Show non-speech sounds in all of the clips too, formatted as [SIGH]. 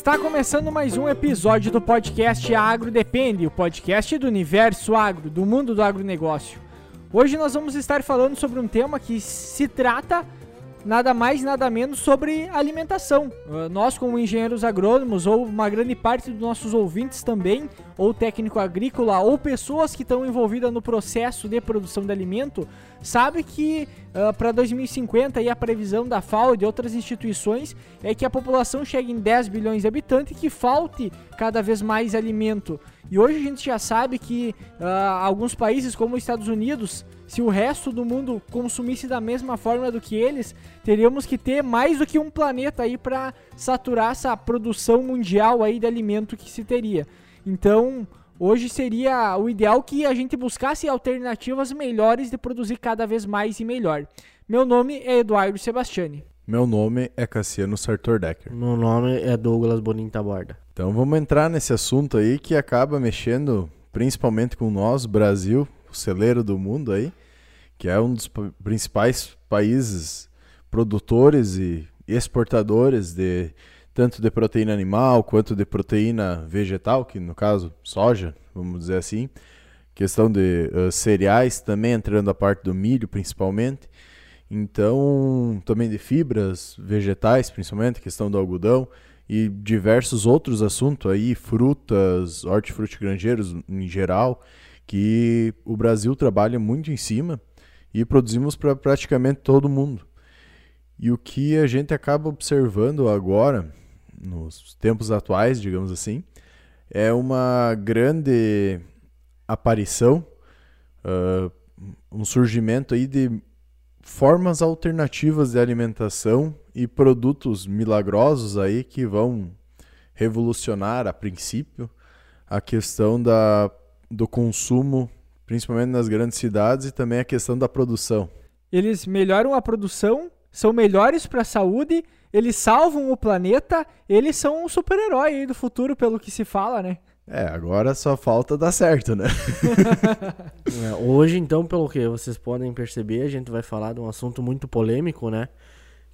Está começando mais um episódio do podcast Agro Depende, o podcast do universo agro, do mundo do agronegócio. Hoje nós vamos estar falando sobre um tema que se trata nada mais nada menos sobre alimentação. Uh, nós, como engenheiros agrônomos, ou uma grande parte dos nossos ouvintes também, ou técnico agrícola, ou pessoas que estão envolvidas no processo de produção de alimento, sabe que uh, para 2050 e a previsão da FAO e de outras instituições é que a população chegue em 10 bilhões de habitantes e que falte cada vez mais alimento. E hoje a gente já sabe que uh, alguns países, como os Estados Unidos, se o resto do mundo consumisse da mesma forma do que eles, teríamos que ter mais do que um planeta aí para saturar essa produção mundial aí de alimento que se teria. Então, hoje seria o ideal que a gente buscasse alternativas melhores de produzir cada vez mais e melhor. Meu nome é Eduardo Sebastiani. Meu nome é Cassiano Sartor Decker. Meu nome é Douglas Boninho Taborda. Então vamos entrar nesse assunto aí que acaba mexendo principalmente com nós, Brasil, o celeiro do mundo aí, que é um dos principais países produtores e exportadores de tanto de proteína animal quanto de proteína vegetal, que no caso soja, vamos dizer assim. Questão de uh, cereais também entrando a parte do milho principalmente. Então, também de fibras vegetais, principalmente, questão do algodão e diversos outros assuntos aí, frutas, hortifruti granjeiros em geral que o Brasil trabalha muito em cima e produzimos para praticamente todo mundo. E o que a gente acaba observando agora, nos tempos atuais, digamos assim, é uma grande aparição, uh, um surgimento aí de formas alternativas de alimentação e produtos milagrosos aí que vão revolucionar a princípio a questão da do consumo, principalmente nas grandes cidades, e também a questão da produção. Eles melhoram a produção, são melhores para a saúde, eles salvam o planeta, eles são um super-herói do futuro, pelo que se fala, né? É, agora só falta dar certo, né? [LAUGHS] é, hoje, então, pelo que vocês podem perceber, a gente vai falar de um assunto muito polêmico, né?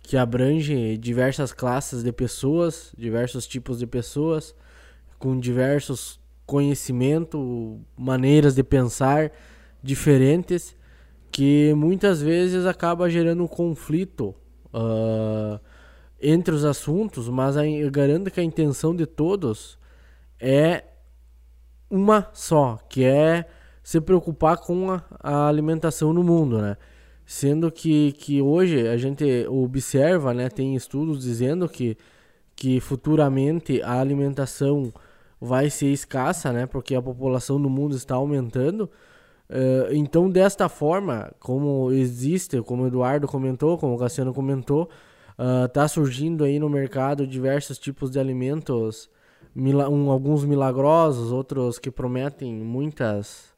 Que abrange diversas classes de pessoas, diversos tipos de pessoas, com diversos conhecimento, maneiras de pensar diferentes, que muitas vezes acaba gerando um conflito uh, entre os assuntos, mas eu garanto que a intenção de todos é uma só, que é se preocupar com a, a alimentação no mundo, né? Sendo que, que hoje a gente observa, né, tem estudos dizendo que, que futuramente a alimentação vai ser escassa, né? Porque a população do mundo está aumentando. Uh, então, desta forma, como existe, como o Eduardo comentou, como o Cassiano comentou, está uh, surgindo aí no mercado diversos tipos de alimentos, um, alguns milagrosos, outros que prometem muitas,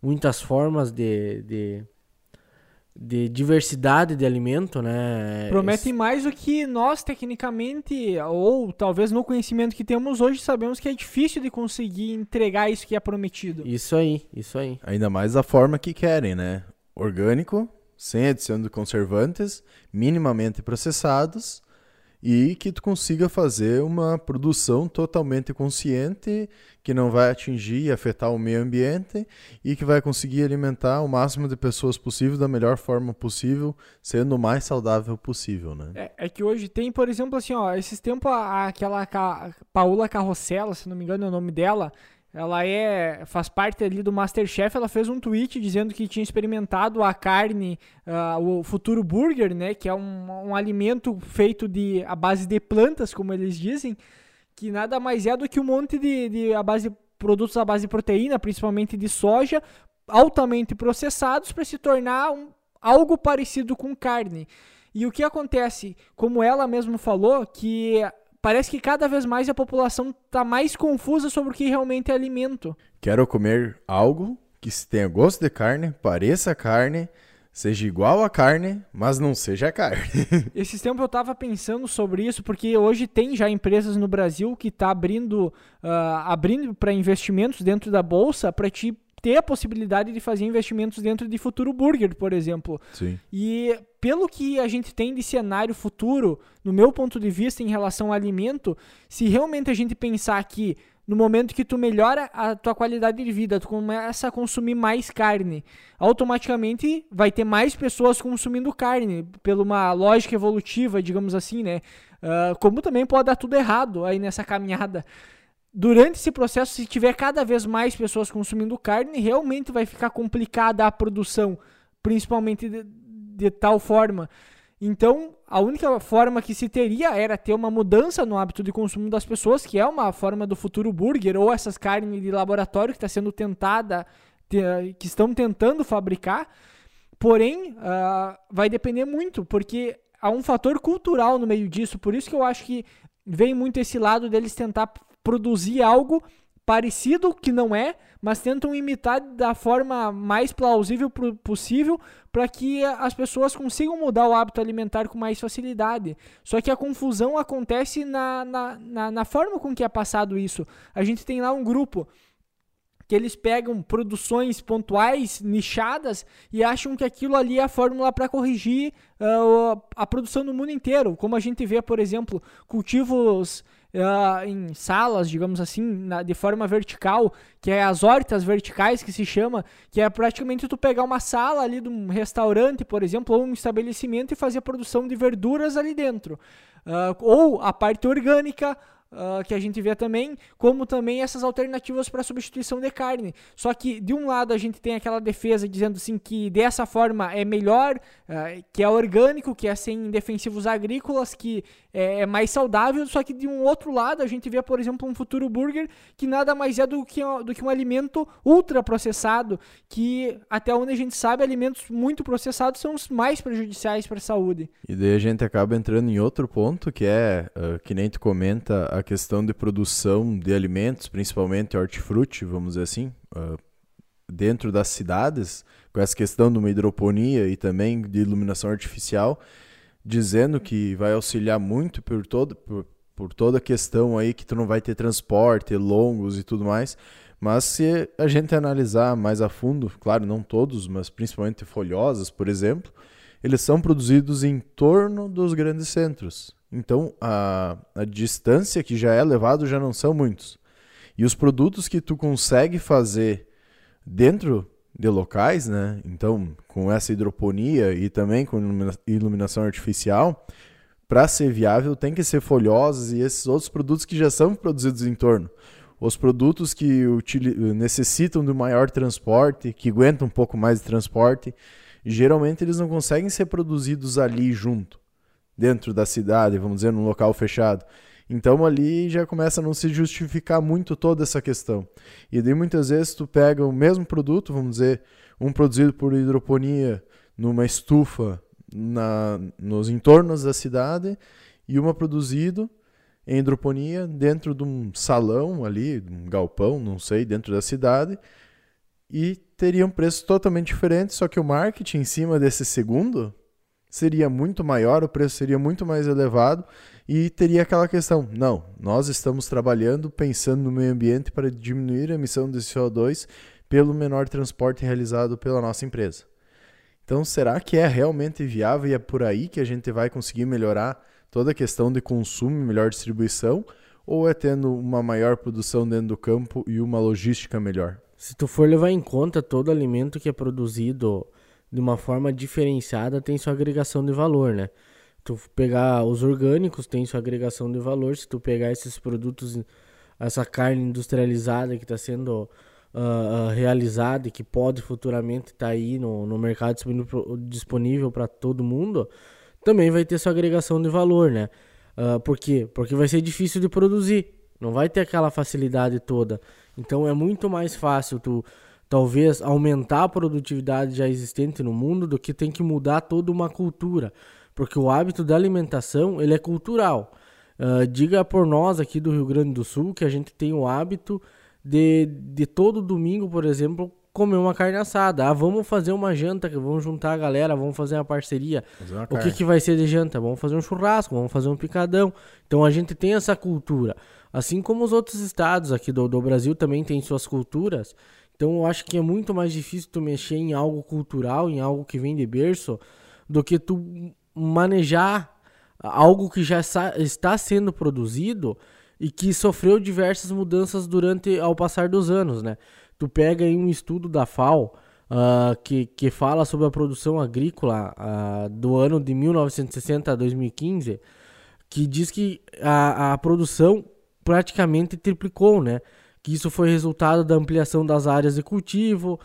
muitas formas de, de de diversidade de alimento, né? Prometem mais do que nós, tecnicamente, ou talvez no conhecimento que temos hoje, sabemos que é difícil de conseguir entregar isso que é prometido. Isso aí, isso aí. Ainda mais da forma que querem, né? Orgânico, sem adição de conservantes, minimamente processados e que tu consiga fazer uma produção totalmente consciente, que não vai atingir e afetar o meio ambiente e que vai conseguir alimentar o máximo de pessoas possível da melhor forma possível, sendo o mais saudável possível, né? É, é que hoje tem, por exemplo, assim, ó, esses tempos aquela Paula Carrossela, se não me engano é o nome dela, ela é faz parte ali do Masterchef. Ela fez um tweet dizendo que tinha experimentado a carne, uh, o futuro burger, né? Que é um, um alimento feito de a base de plantas, como eles dizem, que nada mais é do que um monte de, de a base produtos à base de proteína, principalmente de soja, altamente processados para se tornar um, algo parecido com carne. E o que acontece, como ela mesmo falou, que parece que cada vez mais a população está mais confusa sobre o que realmente é alimento. Quero comer algo que tenha gosto de carne, pareça carne, seja igual a carne, mas não seja carne. [LAUGHS] Esses tempos eu estava pensando sobre isso, porque hoje tem já empresas no Brasil que tá abrindo, uh, abrindo para investimentos dentro da bolsa para te ter a possibilidade de fazer investimentos dentro de Futuro Burger, por exemplo. Sim. E pelo que a gente tem de cenário futuro, no meu ponto de vista em relação ao alimento, se realmente a gente pensar que no momento que tu melhora a tua qualidade de vida, tu começa a consumir mais carne, automaticamente vai ter mais pessoas consumindo carne, pela uma lógica evolutiva, digamos assim, né? Uh, como também pode dar tudo errado aí nessa caminhada. Durante esse processo, se tiver cada vez mais pessoas consumindo carne, realmente vai ficar complicada a produção, principalmente de, de tal forma então, a única forma que se teria era ter uma mudança no hábito de consumo das pessoas, que é uma forma do futuro burger ou essas carnes de laboratório que está sendo tentada, que estão tentando fabricar. Porém, uh, vai depender muito, porque há um fator cultural no meio disso. Por isso que eu acho que vem muito esse lado deles tentar produzir algo parecido que não é, mas tentam imitar da forma mais plausível possível para que as pessoas consigam mudar o hábito alimentar com mais facilidade. Só que a confusão acontece na, na, na, na forma com que é passado isso. A gente tem lá um grupo que eles pegam produções pontuais, nichadas, e acham que aquilo ali é a fórmula para corrigir uh, a produção no mundo inteiro. Como a gente vê, por exemplo, cultivos uh, em salas, digamos assim, na, de forma vertical, que é as hortas verticais que se chama, que é praticamente tu pegar uma sala ali de um restaurante, por exemplo, ou um estabelecimento e fazer a produção de verduras ali dentro. Uh, ou a parte orgânica, uh, que a gente vê também, como também essas alternativas para substituição de carne. Só que de um lado a gente tem aquela defesa dizendo assim que dessa forma é melhor, uh, que é orgânico, que é sem defensivos agrícolas, que é, é, mais saudável. Só que de um outro lado a gente vê, por exemplo, um futuro burger que nada mais é do que, do que um alimento ultra processado, que até onde a gente sabe, alimentos muito processados são os mais prejudiciais para a saúde. E daí a gente acaba entrando em outro ponto que é, uh, que nem tu comenta, a questão de produção de alimentos, principalmente hortifruti, vamos dizer assim, uh, dentro das cidades, com essa questão de uma hidroponia e também de iluminação artificial, dizendo que vai auxiliar muito por, todo, por, por toda a questão aí que tu não vai ter transporte longos e tudo mais. Mas se a gente analisar mais a fundo, claro, não todos, mas principalmente folhosas, por exemplo, eles são produzidos em torno dos grandes centros. Então, a, a distância que já é levado já não são muitos. E os produtos que tu consegue fazer dentro de locais, né? Então, com essa hidroponia e também com iluminação artificial, para ser viável tem que ser folhosos e esses outros produtos que já são produzidos em torno. Os produtos que necessitam de maior transporte, que aguentam um pouco mais de transporte, geralmente eles não conseguem ser produzidos ali junto dentro da cidade, vamos dizer, num local fechado. Então ali já começa a não se justificar muito toda essa questão. E daí muitas vezes tu pega o mesmo produto, vamos dizer, um produzido por hidroponia numa estufa na, nos entornos da cidade e uma produzido em hidroponia dentro de um salão ali, um galpão, não sei, dentro da cidade, e teria um preço totalmente diferente, só que o marketing em cima desse segundo seria muito maior, o preço seria muito mais elevado e teria aquela questão: não, nós estamos trabalhando pensando no meio ambiente para diminuir a emissão de CO2 pelo menor transporte realizado pela nossa empresa. Então, será que é realmente viável e é por aí que a gente vai conseguir melhorar toda a questão de consumo e melhor distribuição? Ou é tendo uma maior produção dentro do campo e uma logística melhor? Se tu for levar em conta todo alimento que é produzido de uma forma diferenciada tem sua agregação de valor, né? Tu pegar os orgânicos tem sua agregação de valor, se tu pegar esses produtos, essa carne industrializada que está sendo uh, uh, realizada e que pode futuramente estar tá aí no, no mercado disponível para todo mundo, também vai ter sua agregação de valor, né? Uh, por quê? Porque vai ser difícil de produzir, não vai ter aquela facilidade toda. Então é muito mais fácil tu talvez aumentar a produtividade já existente no mundo do que tem que mudar toda uma cultura, porque o hábito da alimentação ele é cultural. Uh, diga por nós aqui do Rio Grande do Sul que a gente tem o hábito de, de todo domingo, por exemplo, comer uma carne assada. Ah, vamos fazer uma janta, vamos juntar a galera, vamos fazer uma parceria. Uma o que, que vai ser de janta? Vamos fazer um churrasco, vamos fazer um picadão. Então a gente tem essa cultura. Assim como os outros estados aqui do, do Brasil também têm suas culturas Então eu acho que é muito mais difícil tu mexer em algo cultural, em algo que vem de berço, do que tu manejar algo que já está sendo produzido e que sofreu diversas mudanças durante ao passar dos anos, né? Tu pega aí um estudo da FAO uh, que, que fala sobre a produção agrícola uh, do ano de 1960 a 2015, que diz que a, a produção praticamente triplicou, né? Que isso foi resultado da ampliação das áreas de cultivo,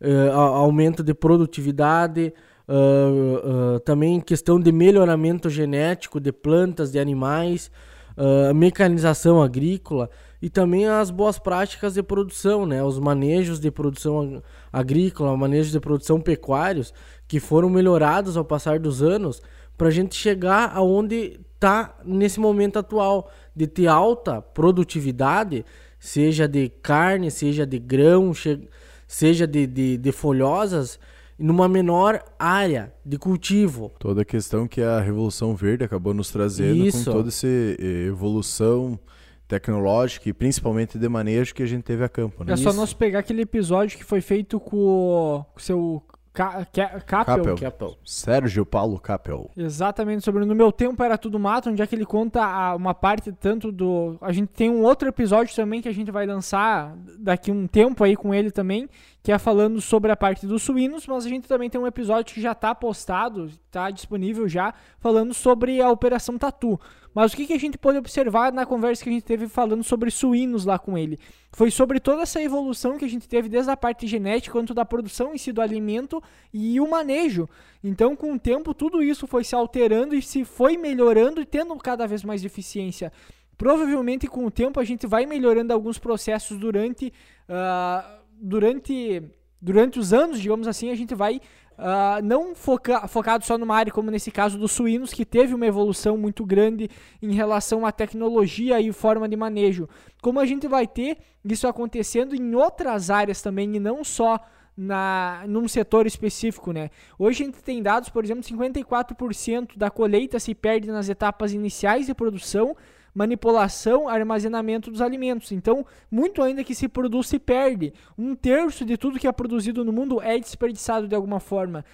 uh, aumento de produtividade, uh, uh, também questão de melhoramento genético de plantas, de animais, mecanização agrícola e também as boas práticas de produção, né? Os manejos de produção agrícola, manejos de produção pecuários que foram melhorados ao passar dos anos para a gente chegar aonde está nesse momento atual de ter alta produtividade, seja de carne, seja de grão, seja de, de, de folhosas, numa menor área de cultivo. Toda a questão que a Revolução Verde acabou nos trazendo Isso. com toda essa evolução tecnológica e principalmente de manejo que a gente teve a campo. Né? É só nós pegar aquele episódio que foi feito com o seu Ca Capel. Capel. Sérgio Paulo Capel. Exatamente, sobre No Meu Tempo Era Tudo Mato, onde é que ele conta uma parte tanto do... A gente tem um outro episódio também que a gente vai lançar daqui um tempo aí com ele também, que é falando sobre a parte dos suínos, mas a gente também tem um episódio que já está postado, está disponível já, falando sobre a Operação Tatu. Mas o que, que a gente pode observar na conversa que a gente teve falando sobre suínos lá com ele? Foi sobre toda essa evolução que a gente teve desde a parte genética quanto da produção em si do alimento e o manejo. Então, com o tempo, tudo isso foi se alterando e se foi melhorando e tendo cada vez mais eficiência. Provavelmente, com o tempo, a gente vai melhorando alguns processos durante, uh, durante, durante os anos, digamos assim, a gente vai Uh, não foca focado só numa área como nesse caso dos suínos, que teve uma evolução muito grande em relação à tecnologia e forma de manejo. Como a gente vai ter isso acontecendo em outras áreas também, e não só na, num setor específico, né? Hoje a gente tem dados, por exemplo, 54% da colheita se perde nas etapas iniciais de produção manipulação, armazenamento dos alimentos. Então, muito ainda que se produz se perde. Um terço de tudo que é produzido no mundo é desperdiçado de alguma forma.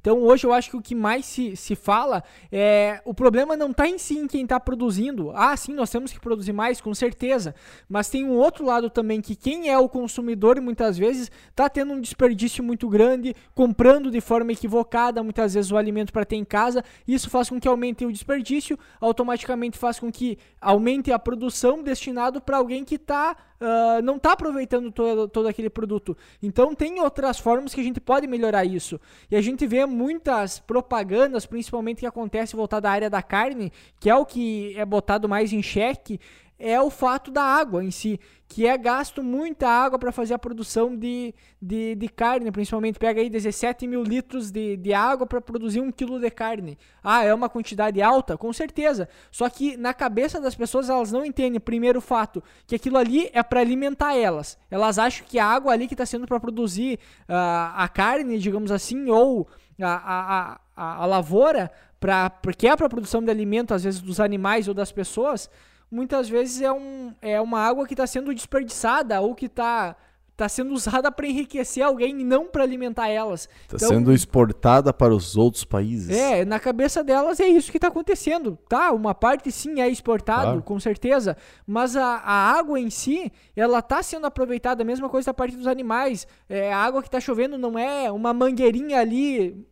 Então hoje eu acho que o que mais se, se fala é o problema não está em si em quem está produzindo. Ah, sim, nós temos que produzir mais, com certeza. Mas tem um outro lado também que quem é o consumidor muitas vezes está tendo um desperdício muito grande, comprando de forma equivocada muitas vezes o alimento para ter em casa. Isso faz com que aumente o desperdício, automaticamente faz com que aumente a produção destinado para alguém que está uh, não está aproveitando todo, todo aquele produto. Então tem outras formas que a gente pode melhorar isso. E a gente vê muitas propagandas, principalmente que acontece voltada à área da carne, que é o que é botado mais em xeque, é o fato da água em si, que é gasto muita água para fazer a produção de, de, de, carne, principalmente. Pega aí 17 mil litros de, de água para produzir um quilo de carne. Ah, é uma quantidade alta? Com certeza. Só que na cabeça das pessoas elas não entendem, primeiro fato, que aquilo ali é para alimentar elas. Elas acham que a água ali que está sendo para produzir uh, a carne, digamos assim, ou a, a, a, a lavoura, pra, porque é para a produção de alimento, às vezes, dos animais ou das pessoas muitas vezes é, um, é uma água que está sendo desperdiçada ou que está tá sendo usada para enriquecer alguém e não para alimentar elas. Está então, sendo exportada para os outros países. É, na cabeça delas é isso que está acontecendo. Tá, uma parte sim é exportado, claro. com certeza, mas a, a, água em si, ela está sendo aproveitada, a mesma coisa da parte dos animais. É, a água que está chovendo não é uma mangueirinha ali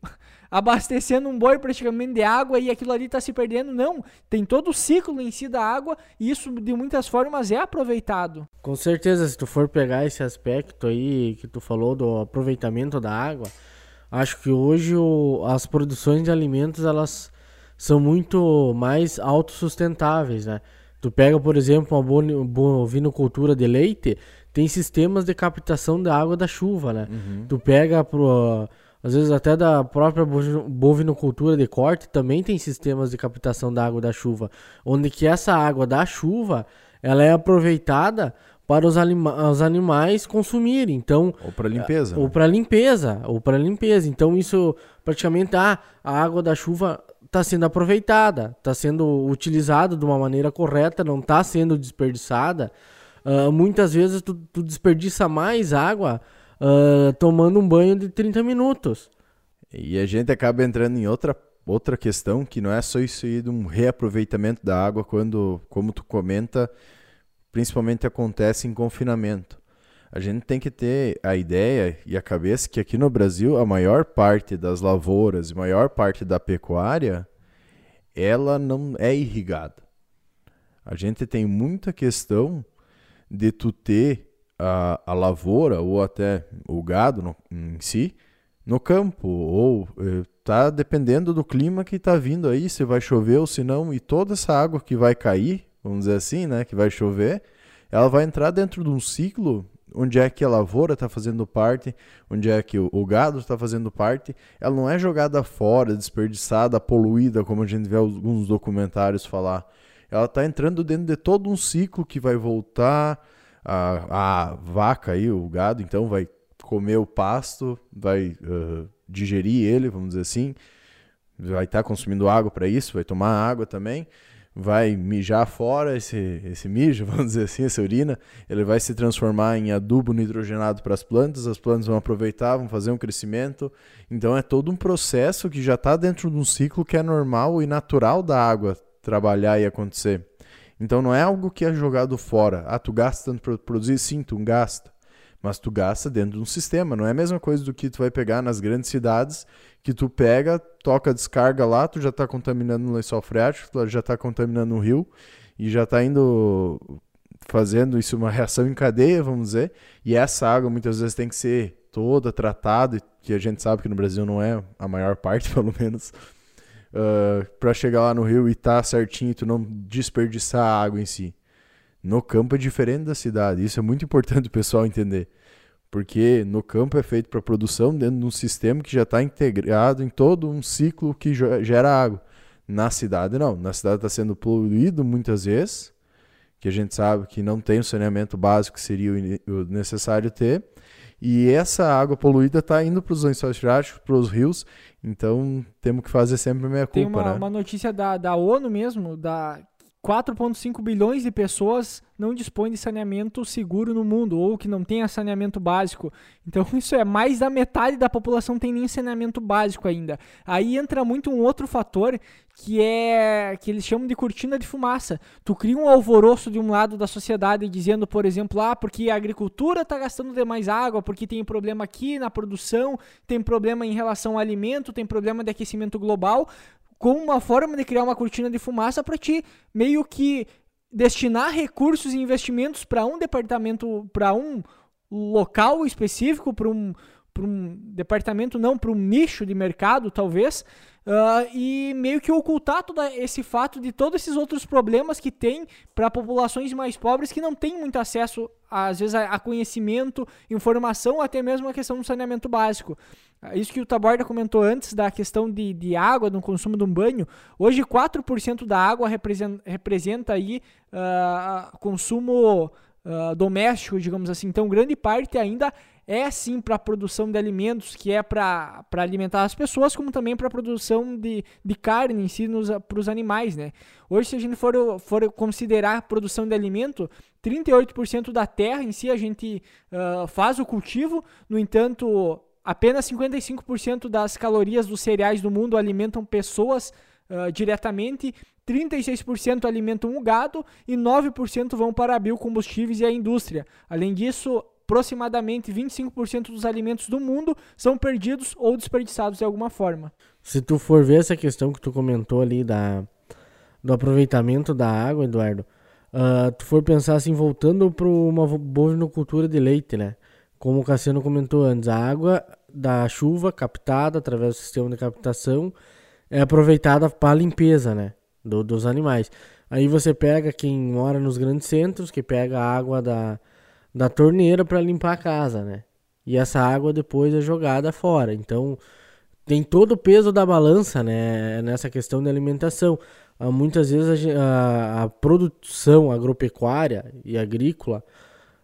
abastecendo um boi praticamente de água e aquilo ali está se perdendo. Não, tem todo o ciclo em si da água e isso de muitas formas é aproveitado. Com certeza, se tu for pegar esse aspecto aí que tu falou do aproveitamento da água, acho que hoje o, as produções de alimentos elas são muito mais autossustentáveis, né? Tu pega, por exemplo, uma bovinocultura de leite, tem sistemas de captação da água da chuva, né? Uhum. Tu pega pro às vezes até da própria bovinocultura de corte também tem sistemas de captação da água da chuva, onde que essa água da chuva ela é aproveitada para os, anima os animais consumirem. Então, ou para limpeza. Ou né? para limpeza, ou para limpeza. Então isso praticamente ah, a água da chuva está sendo aproveitada, está sendo utilizada de uma maneira correta, não está sendo desperdiçada. Uh, muitas vezes tu, tu, desperdiça mais água uh, tomando um banho de 30 minutos. E a gente acaba entrando em outra, outra questão que não é só isso aí de um reaproveitamento da água quando, como tu comenta, principalmente acontece em confinamento. A gente tem que ter a ideia e a cabeça que aqui no Brasil a maior parte das lavouras e maior parte da pecuária ela não é irrigada. A gente tem muita questão de tu ter a, a lavoura ou até o gado no, em si no campo ou eh, tá dependendo do clima que tá vindo aí se vai chover ou se não e toda essa água que vai cair vamos dizer assim né que vai chover ela vai entrar dentro de um ciclo onde é que a lavoura está fazendo parte, onde é que o gado está fazendo parte, ela não é jogada fora, desperdiçada, poluída, como a gente vê alguns documentários falar. Ela está entrando dentro de todo um ciclo que vai voltar a, a vaca aí, o gado, então vai comer o pasto, vai uh, digerir ele, vamos dizer assim, vai estar tá consumindo água para isso, vai tomar água também, vai mijar fora esse, esse mijo, [LAUGHS] vamos dizer assim, essa urina, ele vai se transformar em adubo nitrogenado para as plantas, as plantas vão aproveitar, vão fazer um crescimento. Então é todo um processo que já está dentro de um ciclo que é normal e natural da água trabalhar e acontecer. Então não é algo que é jogado fora. Ah, tu gasta tanto para produzir? Sim, tu gasta. Mas tu gasta dentro de um sistema. Não é a mesma coisa do que tu vai pegar nas grandes cidades, que tu pega, toca descarga lá, tu já está contaminando o lençol freático, tu já está contaminando o rio e já está indo fazendo isso uma reação em cadeia, vamos dizer. E essa água muitas vezes tem que ser toda tratada, que a gente sabe que no Brasil não é a maior [LAUGHS] parte, pelo menos, uh, ah, para chegar lá no rio e tá certinho tu não desperdiçar a água em si. No campo é diferente da cidade. Isso é muito [LAUGHS] importante o pessoal entender. Porque no campo é feito para produção dentro de um sistema que já está integrado em todo um ciclo que gera água. Na cidade, não. Na cidade está sendo poluído muitas vezes, que a gente sabe que não tem o saneamento básico que seria o necessário ter. E essa água poluída está indo para os lençóis freáticos, para os rios, então temos que fazer sempre a minha culpa, Tem uma, né? uma notícia da, da ONU mesmo, da 4,5 bilhões de pessoas não dispõem de saneamento seguro no mundo, ou que não tenha saneamento básico. Então, [LAUGHS] isso é mais da metade da população tem nem saneamento básico ainda. Aí entra muito um outro fator que é que eles chamam de cortina de fumaça. Tu cria um alvoroço de um lado da sociedade dizendo, por exemplo, ah, porque a agricultura está gastando demais água, porque tem problema aqui na produção, tem problema em relação ao alimento, tem problema de aquecimento global como uma forma de criar uma cortina de fumaça para te meio que destinar recursos e investimentos para um departamento, para um local específico, para um, um departamento, não, para um nicho de mercado, talvez, Uh, e meio que ocultar todo esse fato de todos esses outros problemas que tem para populações mais pobres que não têm muito acesso, às vezes, a, a, conhecimento, informação, até mesmo a questão do saneamento básico. Uh, isso que o Taborda comentou antes da questão de, de água, do consumo de um banho. Hoje, 4% da água representa, representa aí uh, consumo doméstico, digamos assim. Então, grande parte ainda é sim para a produção de alimentos, que é para alimentar as pessoas, como também para a produção de, de carne em si para os animais, né? Hoje, se a gente for, for considerar a produção de alimento, 38% da terra em si a gente uh, faz o cultivo, no entanto, apenas 55% das calorias dos cereais do mundo alimentam pessoas uh, diretamente, 36% alimentam o gado e 9% vão para biocombustíveis e a indústria. Além disso, aproximadamente 25% dos alimentos do mundo são perdidos ou desperdiçados de alguma forma. Se tu for ver essa questão que tu comentou ali da, do aproveitamento da água, Eduardo, uh, tu for pensar assim, voltando para uma bovinocultura de leite, né? Como o Cassiano comentou antes, a água da chuva captada através do sistema de captação é aproveitada para a limpeza, né? Do, dos animais. Aí você pega quem mora nos grandes centros, que pega a água da, da torneira para limpar a casa, né? E essa água depois é jogada fora. Então tem todo o peso da balança, né? Nessa questão de alimentação. Ah, muitas vezes a, a, a produção agropecuária e agrícola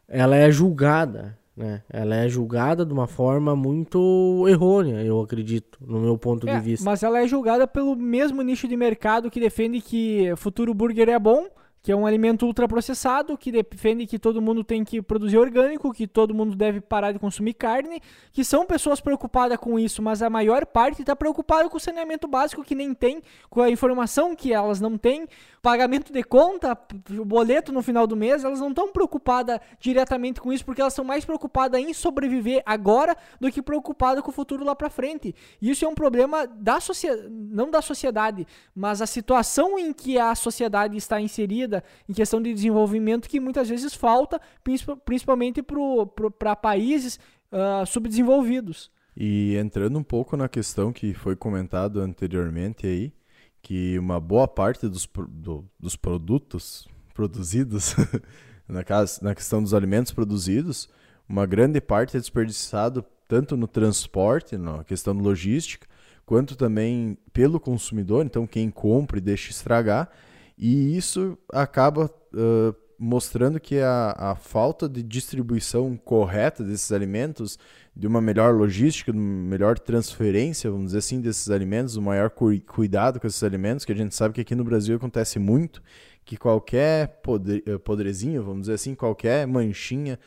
ela é julgada, né? Ela é julgada de uma forma muito errônea, eu acredito, no meu ponto é, de vista. Mas ela é julgada pelo mesmo nicho de mercado que defende que futuro burger é bom que é um alimento ultraprocessado, que defende que todo mundo tem que produzir orgânico, que todo mundo deve parar de consumir carne, que são pessoas preocupadas com isso, mas a maior parte está preocupada com o saneamento básico que nem tem, com a informação que elas não têm, pagamento de conta, o boleto no final do mês, elas não estão preocupadas diretamente com isso, porque elas são mais preocupadas em sobreviver agora do que preocupadas com o futuro lá para frente. E isso é um problema da sociedade, não da sociedade, mas a situação em que a sociedade está inserida em questão de desenvolvimento que muitas vezes falta, principalmente para países uh, subdesenvolvidos. E entrando um pouco na questão que foi comentado anteriormente aí, que uma boa parte dos, do, dos produtos produzidos, [LAUGHS] na, casa, na questão dos alimentos produzidos, uma grande parte é desperdiçado tanto no transporte, na questão logística, quanto também pelo consumidor, então quem compra e deixa estragar, e isso acaba uh, mostrando que a, a falta de distribuição correta desses alimentos, de uma melhor logística, de uma melhor transferência, vamos dizer assim, desses alimentos, um maior cu cuidado com esses alimentos, que a gente sabe que aqui no Brasil acontece muito, que qualquer podre, eh, podrezinho, vamos dizer assim, qualquer manchinha,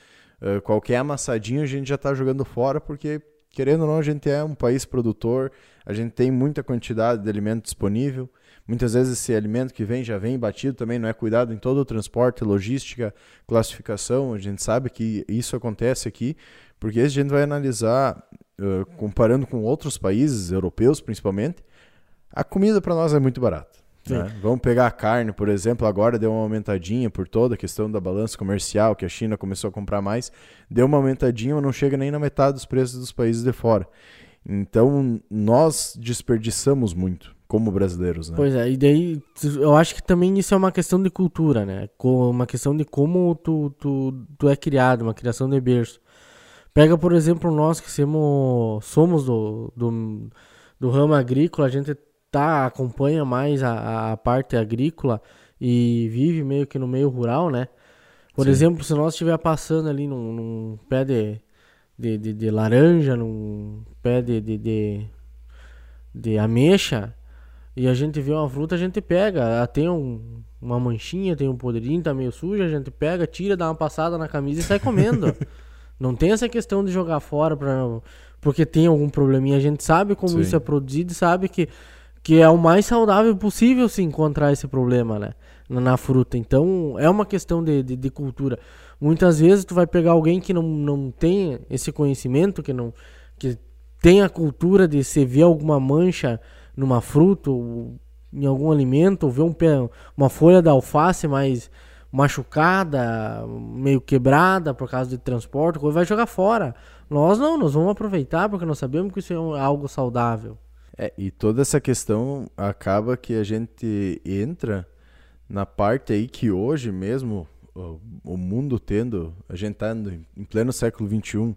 uh, qualquer amassadinho a gente já está jogando fora, porque querendo ou não, a gente é um país produtor, a gente tem muita quantidade de alimento disponível, Muitas vezes esse alimento que vem já vem batido também, não é cuidado em todo o transporte, logística, classificação. A gente sabe que isso acontece aqui, porque a gente vai analisar, uh, comparando com outros países, europeus principalmente, a comida para nós é muito barata. Né? Vamos pegar a carne, por exemplo, agora deu uma aumentadinha por toda a questão da balança comercial, que a China começou a comprar mais, deu uma aumentadinha, mas não chega nem na metade dos preços dos países de fora. Então, nós desperdiçamos muito como brasileiros, né? Pois é, e daí eu acho que também isso é uma questão de cultura, né? Uma questão de como tu, tu, tu é criado, uma criação de berço. Pega, por exemplo, nós que somos, somos do, do, do ramo agrícola, a gente tá, acompanha mais a, a parte agrícola e vive meio que no meio rural, né? Por Sim. exemplo, se nós estiver passando ali num, num pé de, de, de, de, laranja, num pé de, de, de, de ameixa, e a gente vê uma fruta, a gente pega. Tem um, uma manchinha, tem um podrinho, tá meio sujo, a gente pega, tira, dá uma passada na camisa e sai comendo. [LAUGHS] Não tem essa questão de jogar fora pra, porque tem algum probleminha. A gente sabe como Sim. isso é produzido e sabe que, que é o mais saudável possível se encontrar esse problema, né? Na, na fruta. Então, é uma questão de, de, de, cultura. Muitas vezes tu vai pegar alguém que não, não tem esse conhecimento, que não que tem a cultura de se ver alguma mancha numa fruta ou em algum alimento, ou ver um uma folha da alface mais machucada, meio quebrada por causa de transporte, vai jogar fora. Nós não, nós vamos aproveitar porque nós sabemos que isso é algo saudável. É, e toda essa questão acaba que a gente entra na parte aí que hoje mesmo o, o mundo tendo, a gente está em pleno século XXI,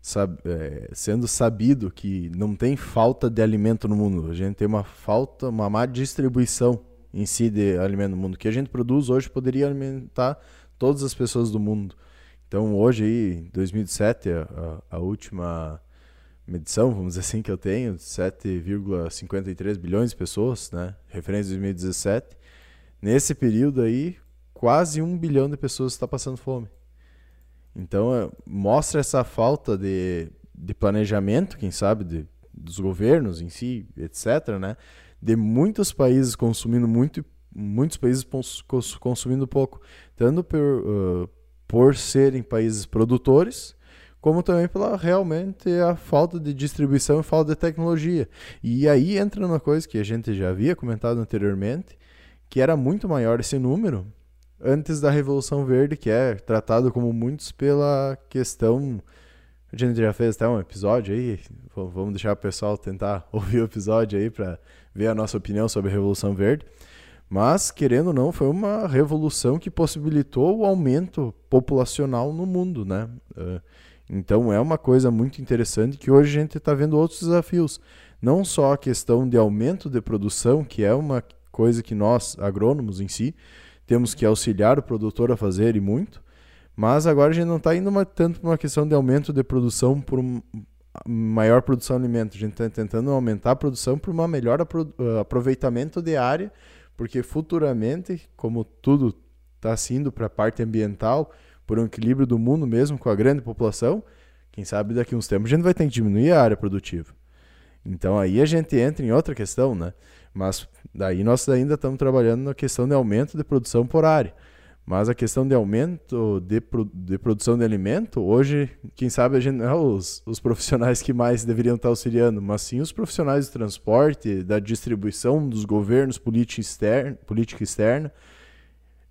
sab, é, sendo sabido que não tem falta de alimento no mundo, a gente tem uma falta, uma má distribuição em si de alimento no mundo. O que a gente produz hoje poderia alimentar todas as pessoas do mundo. Então hoje aí, 2007, a, a última medição, vamos dizer assim, que eu tenho, 7,53 bilhões de pessoas, né? Referência de 2017. Nesse período aí, quase um bilhão de pessoas está passando fome. Então, é, mostra essa falta de, de planejamento, quem sabe, de, dos governos em si, etc., né? De muitos países consumindo muito, muitos países consumindo pouco. Tanto por, uh, por serem países produtores, como também pela realmente a falta de distribuição e falta de tecnologia. E aí entra uma coisa que a gente já havia comentado anteriormente, que era muito maior esse número, antes da Revolução Verde, que é tratado como muitos pela questão. A gente já fez até um episódio aí, vamos deixar o pessoal tentar [LAUGHS] ouvir o episódio aí para ver a nossa opinião sobre a Revolução Verde. Mas, querendo ou não, foi uma revolução que possibilitou o aumento populacional no mundo, né? Eh, então é uma coisa muito interessante que hoje a gente está vendo outros desafios. Não só a questão de aumento de produção, que é uma coisa que nós, agrônomos em si, temos que auxiliar o produtor a fazer e muito, mas agora a gente não está indo uma, tanto para uma questão de aumento de produção por um, maior produção de alimento, a gente está tentando aumentar a produção por um melhor apro, uh, aproveitamento de área, porque futuramente, como tudo está se indo para a parte ambiental, por um equilíbrio do mundo mesmo com a grande população, quem sabe daqui a uns tempos a gente vai ter que diminuir a área produtiva. Então aí a gente entra em outra questão, né? Mas daí nós ainda estamos trabalhando na questão de aumento de produção por área. Mas a questão de aumento de, de produção de alimento, hoje, quem sabe a gente não é os, os profissionais que mais deveriam estar auxiliando, mas sim os profissionais de transporte, da distribuição, dos governos, política externa, política externa.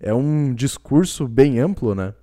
É um discurso bem amplo, né?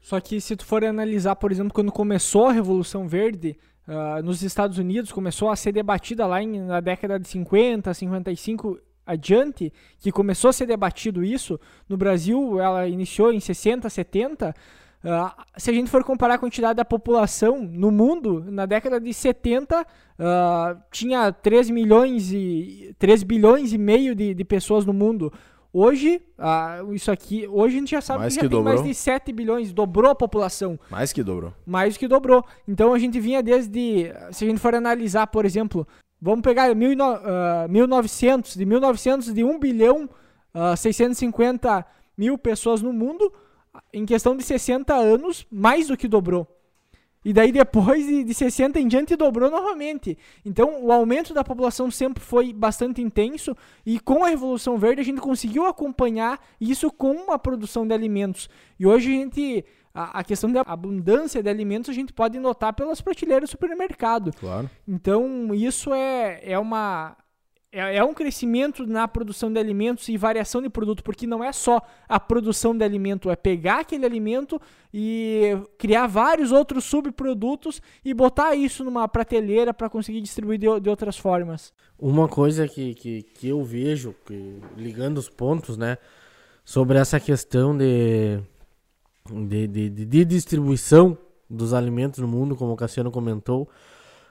Só que se tu for analisar, por exemplo, quando começou a Revolução Verde, uh, nos Estados Unidos, começou a ser debatida lá em, na década de 50, 55 adiante, que começou a ser debatido isso, no Brasil ela iniciou em 60, 70. Uh, se a gente for comparar a quantidade da população no mundo, na década de 70 uh, tinha 3 milhões e 3 bilhões e meio de, de pessoas no mundo. Hoje, uh, isso aqui, hoje a gente já sabe mais que que já tem dobrou. mais de 7 bilhões, dobrou a população Mais que dobrou. mais que dobrou. Então a gente vinha desde, se a gente for analisar, por exemplo, vamos pegar mil no- ah, 1900, de 1900 de 1 bilhão ah, 650 mil pessoas no mundo, em questão de 60 anos, mais do que dobrou. E daí depois de, de 60 em diante dobrou novamente. Então o aumento da população sempre foi bastante intenso e com a Revolução Verde a gente conseguiu acompanhar isso com a produção de alimentos. E hoje a gente a, a questão da abundância de alimentos a gente pode notar pelas prateleiras do supermercado. Claro. Então, isso é, é uma. É, é um crescimento na produção de alimentos e variação de produto, porque não é só a produção de alimento, é pegar aquele alimento e criar vários outros subprodutos e botar isso numa prateleira para conseguir distribuir de, de outras formas. Uma coisa que, que, que eu vejo, que, ligando os pontos, né? Sobre essa questão de, de, de, de- distribuição dos alimentos no mundo, como o Cassiano comentou,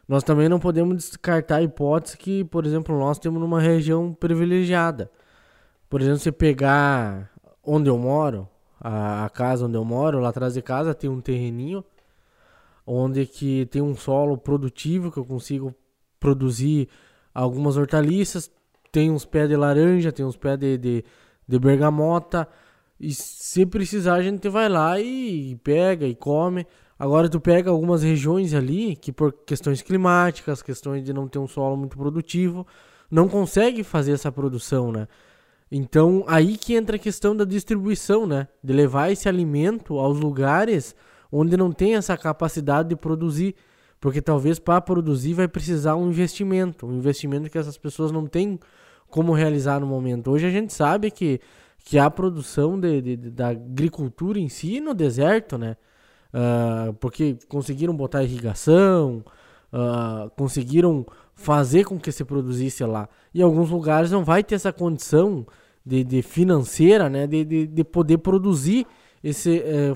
nós também não podemos descartar a hipótese que, por exemplo, nós temos numa região privilegiada. Por exemplo, você pegar onde eu moro, a, a casa onde eu moro, lá atrás de casa tem um terreninho onde que tem um solo produtivo que eu consigo produzir algumas hortaliças, tem uns pés de laranja, tem uns pés de, de, de bergamota, e se precisar a gente vai lá e, pega e come. Agora tu pega algumas regiões ali que por questões climáticas, questões de não ter um solo muito produtivo, não consegue fazer essa produção, né? Então, aí que entra a questão da distribuição, né? De levar esse alimento aos lugares onde não tem essa capacidade de produzir. Porque talvez para produzir vai precisar um investimento. Um investimento que essas pessoas não têm como realizar no momento. Hoje a gente sabe que, que a produção de, de- da agricultura em si no deserto, né? Ah, porque conseguiram botar irrigação, ah, conseguiram fazer com que se produzisse lá. E alguns lugares não vai ter essa condição de, de financeira, né, de, de, de poder produzir esse eh,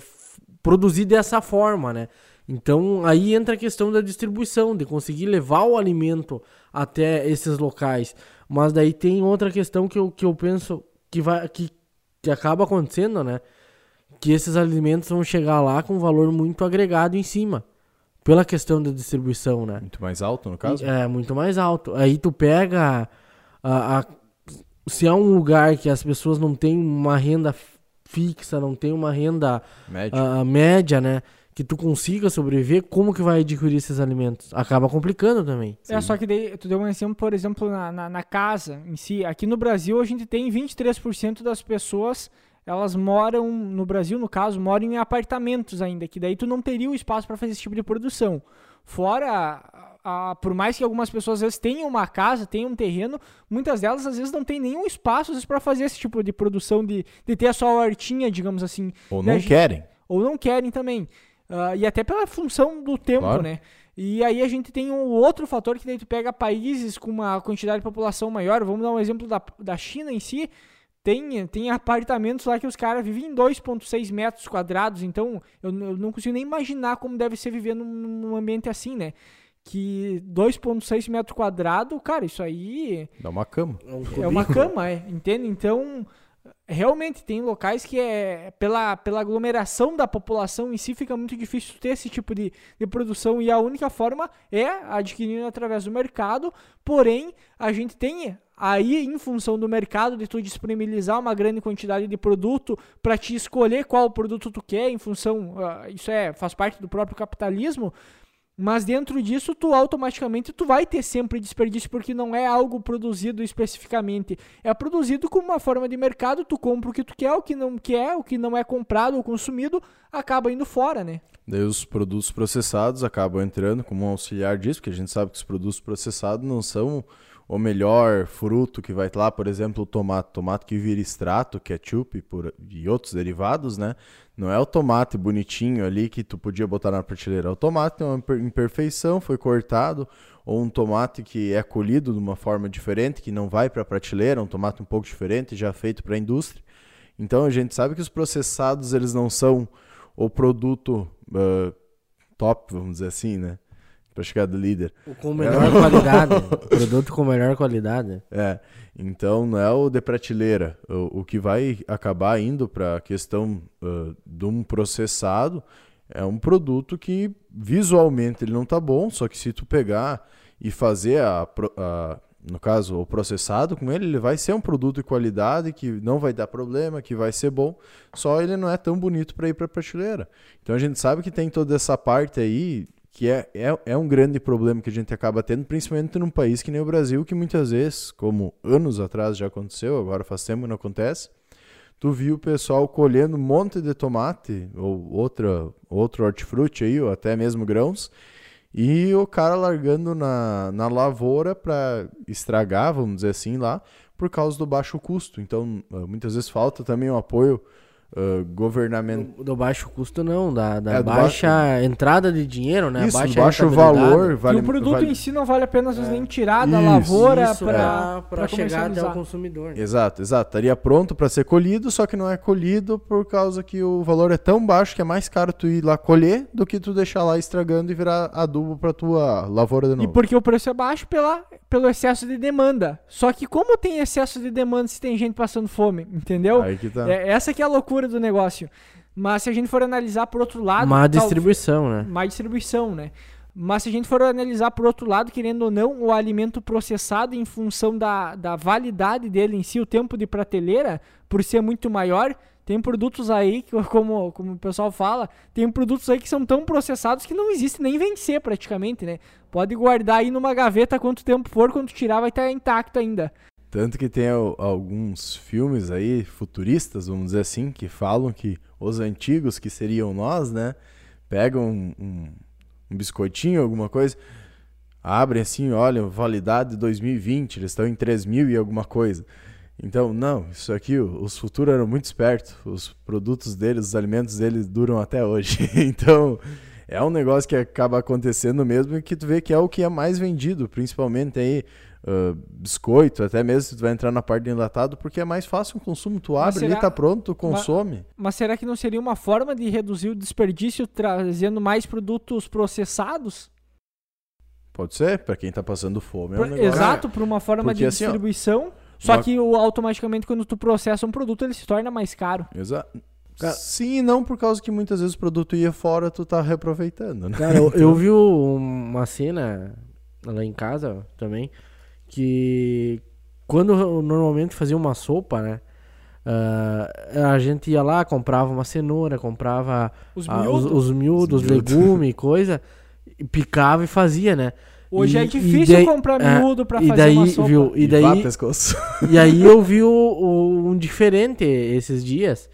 produzir dessa forma, né? Então aí entra a questão da distribuição, de conseguir levar o alimento até esses locais. Mas daí tem outra questão que eu, que eu penso que vai que, que acaba acontecendo, né? Que esses alimentos vão chegar lá com um valor muito agregado em cima. Pela questão da distribuição, né? Muito mais alto, no caso? É, muito mais alto. Aí tu pega a, a- se é um lugar que as pessoas não têm uma renda fixa, não tem uma renda Médio. a, média, né? Que tu consiga sobreviver, como que vai adquirir esses alimentos? Acaba complicando também. É, só que daí, tu deu um exemplo, por exemplo, na, na, na casa em si. Aqui no Brasil, a gente tem 23% das pessoas, elas moram, no Brasil, no caso, moram em apartamentos ainda, que daí tu não teria o espaço para fazer esse tipo de produção. Fora, a- a- por mais que algumas pessoas às vezes tenham uma casa, tenham um terreno, muitas delas às vezes não tem nenhum espaço para fazer esse tipo de produção, de, de ter a sua hortinha, digamos assim. Ou né, não querem. ou não querem também. Ah, e até pela função do tempo, Claro. né? E aí a gente tem um outro fator que daí tu pega países com uma quantidade de população maior. Vamos dar um exemplo da, da China em si. Tem, tem apartamentos lá que os caras vivem em 2,6 metros quadrados. Então eu, eu não consigo nem imaginar como deve ser viver num, num ambiente assim, né? Que 2,6 metros quadrados, cara, isso aí Dá uma cama. é uma cama, [LAUGHS] é, entende? Então, realmente tem locais que é pela, pela aglomeração da população em si fica muito difícil ter esse tipo de, de produção e a única forma é adquirindo através do mercado. Porém, a gente tem aí em função do mercado de tu disponibilizar uma grande quantidade de produto para te escolher qual produto tu quer em função uh, isso é faz parte do próprio capitalismo mas dentro disso tu automaticamente tu vai ter sempre desperdício porque não é algo produzido especificamente. É produzido como uma forma de mercado tu compra o que tu quer o que não quer o que não é comprado ou consumido acaba indo fora né? Daí os produtos processados acabam entrando como um auxiliar disso, porque a gente sabe que os produtos processados não são o melhor fruto que vai lá, por exemplo, o tomate, tomate que vira extrato, ketchup por, e outros derivados, né? Não é o tomate bonitinho ali que tu podia botar na prateleira. O tomate tem uma imperfeição, foi cortado, ou um tomate que é colhido de uma forma diferente, que não vai para a prateleira, um tomate um pouco diferente, já feito para a indústria. Então a gente sabe que os processados eles não são o produto uh, top, vamos dizer assim, né? Para chegar do líder. Com melhor é. [LAUGHS] qualidade. produto com melhor qualidade. É. Então não é o de prateleira. O, o que vai acabar indo para a questão uh, de um processado é um produto que visualmente ele não tá bom, só que se tu pegar e fazer a, a no caso, o processado com ele, ele vai ser um produto de qualidade que não vai dar problema, que vai ser bom, só ele não é tão bonito para ir para a prateleira. Então a gente sabe que tem toda essa parte aí que é, é, é um grande problema que a gente acaba tendo, principalmente num país que nem o Brasil, que muitas vezes, como anos atrás já aconteceu, agora faz tempo não acontece, tu viu o pessoal colhendo um monte de tomate ou outra, outro hortifruti aí, ou até mesmo grãos, e o cara largando na, na lavoura para estragar, vamos dizer assim, lá, por causa do baixo custo. Então, ah, muitas vezes falta também o apoio uh, governamental. Do, do, baixo custo não, da, da é, baixa baixo... entrada de dinheiro, né? Isso, baixa baixo valor. Vale, e o produto vale... em si não vale a pena é. nem tirar da isso, lavoura para é. chegar até o consumidor. Exato, exato. Estaria pronto para ser colhido, só que não é colhido por causa que o valor é tão baixo que é mais caro tu ir lá colher do que tu deixar lá estragando e virar adubo para tua lavoura de novo. E porque o preço é baixo pela, pelo excesso de demanda. Só que como tem excesso de demanda se tem gente passando fome, entendeu? Aí que tá. É, essa que é a loucura do negócio. Mas se a gente for analisar por outro lado. Má distribuição, né? Má distribuição, né? Mas se a gente for analisar por outro lado, querendo ou não, o alimento processado em função da, da validade dele em si, o tempo de prateleira, por ser muito maior, tem produtos aí, que, [LAUGHS] como, como o pessoal fala, tem produtos aí que são tão processados que não existe nem vencer praticamente, né? Pode guardar aí numa gaveta quanto tempo for, quando tirar vai estar intacto ainda. Tanto que tem alguns filmes aí, futuristas, vamos dizer assim, que falam que os antigos, que seriam nós, né? Pegam um, um, um biscoitinho, alguma coisa, abrem assim, olham, validade 2020, eles estão em 3000 e alguma coisa. Então, não, isso aqui, os futuros eram muito espertos, os produtos deles, os alimentos deles duram até hoje. [LAUGHS] então, é um negócio que acaba acontecendo mesmo e que tu vê que é o que é mais vendido, principalmente aí uh, biscoito, até mesmo se tu vai entrar na parte de enlatado, porque é mais fácil o consumo. Tu abre será... ali, tá pronto, tu consome. Mas, mas, será que não seria uma forma de reduzir o desperdício trazendo mais produtos processados? Pode ser, para quem tá passando fome. É um negócio... Exato, por uma forma porque, de assim, distribuição. Ó, só uma... que o, automaticamente, quando tu processa um produto, ele se torna mais caro. Exato. Cara, Sim e não, por causa que muitas vezes o produto ia fora, tu tá reaproveitando, né? Cara, eu, eu [LAUGHS] vi uma cena lá em casa também, que quando normalmente fazia uma sopa, né? Uh, a gente ia lá, comprava uma cenoura, comprava os miúdos, os, os miúdos, os legumes [LAUGHS] e coisa, e picava e fazia, né? Hoje é e, é difícil daí, comprar é, miúdo pra fazer daí, uma sopa. Viu, e, daí, [LAUGHS] e aí eu vi o, o, um diferente esses dias,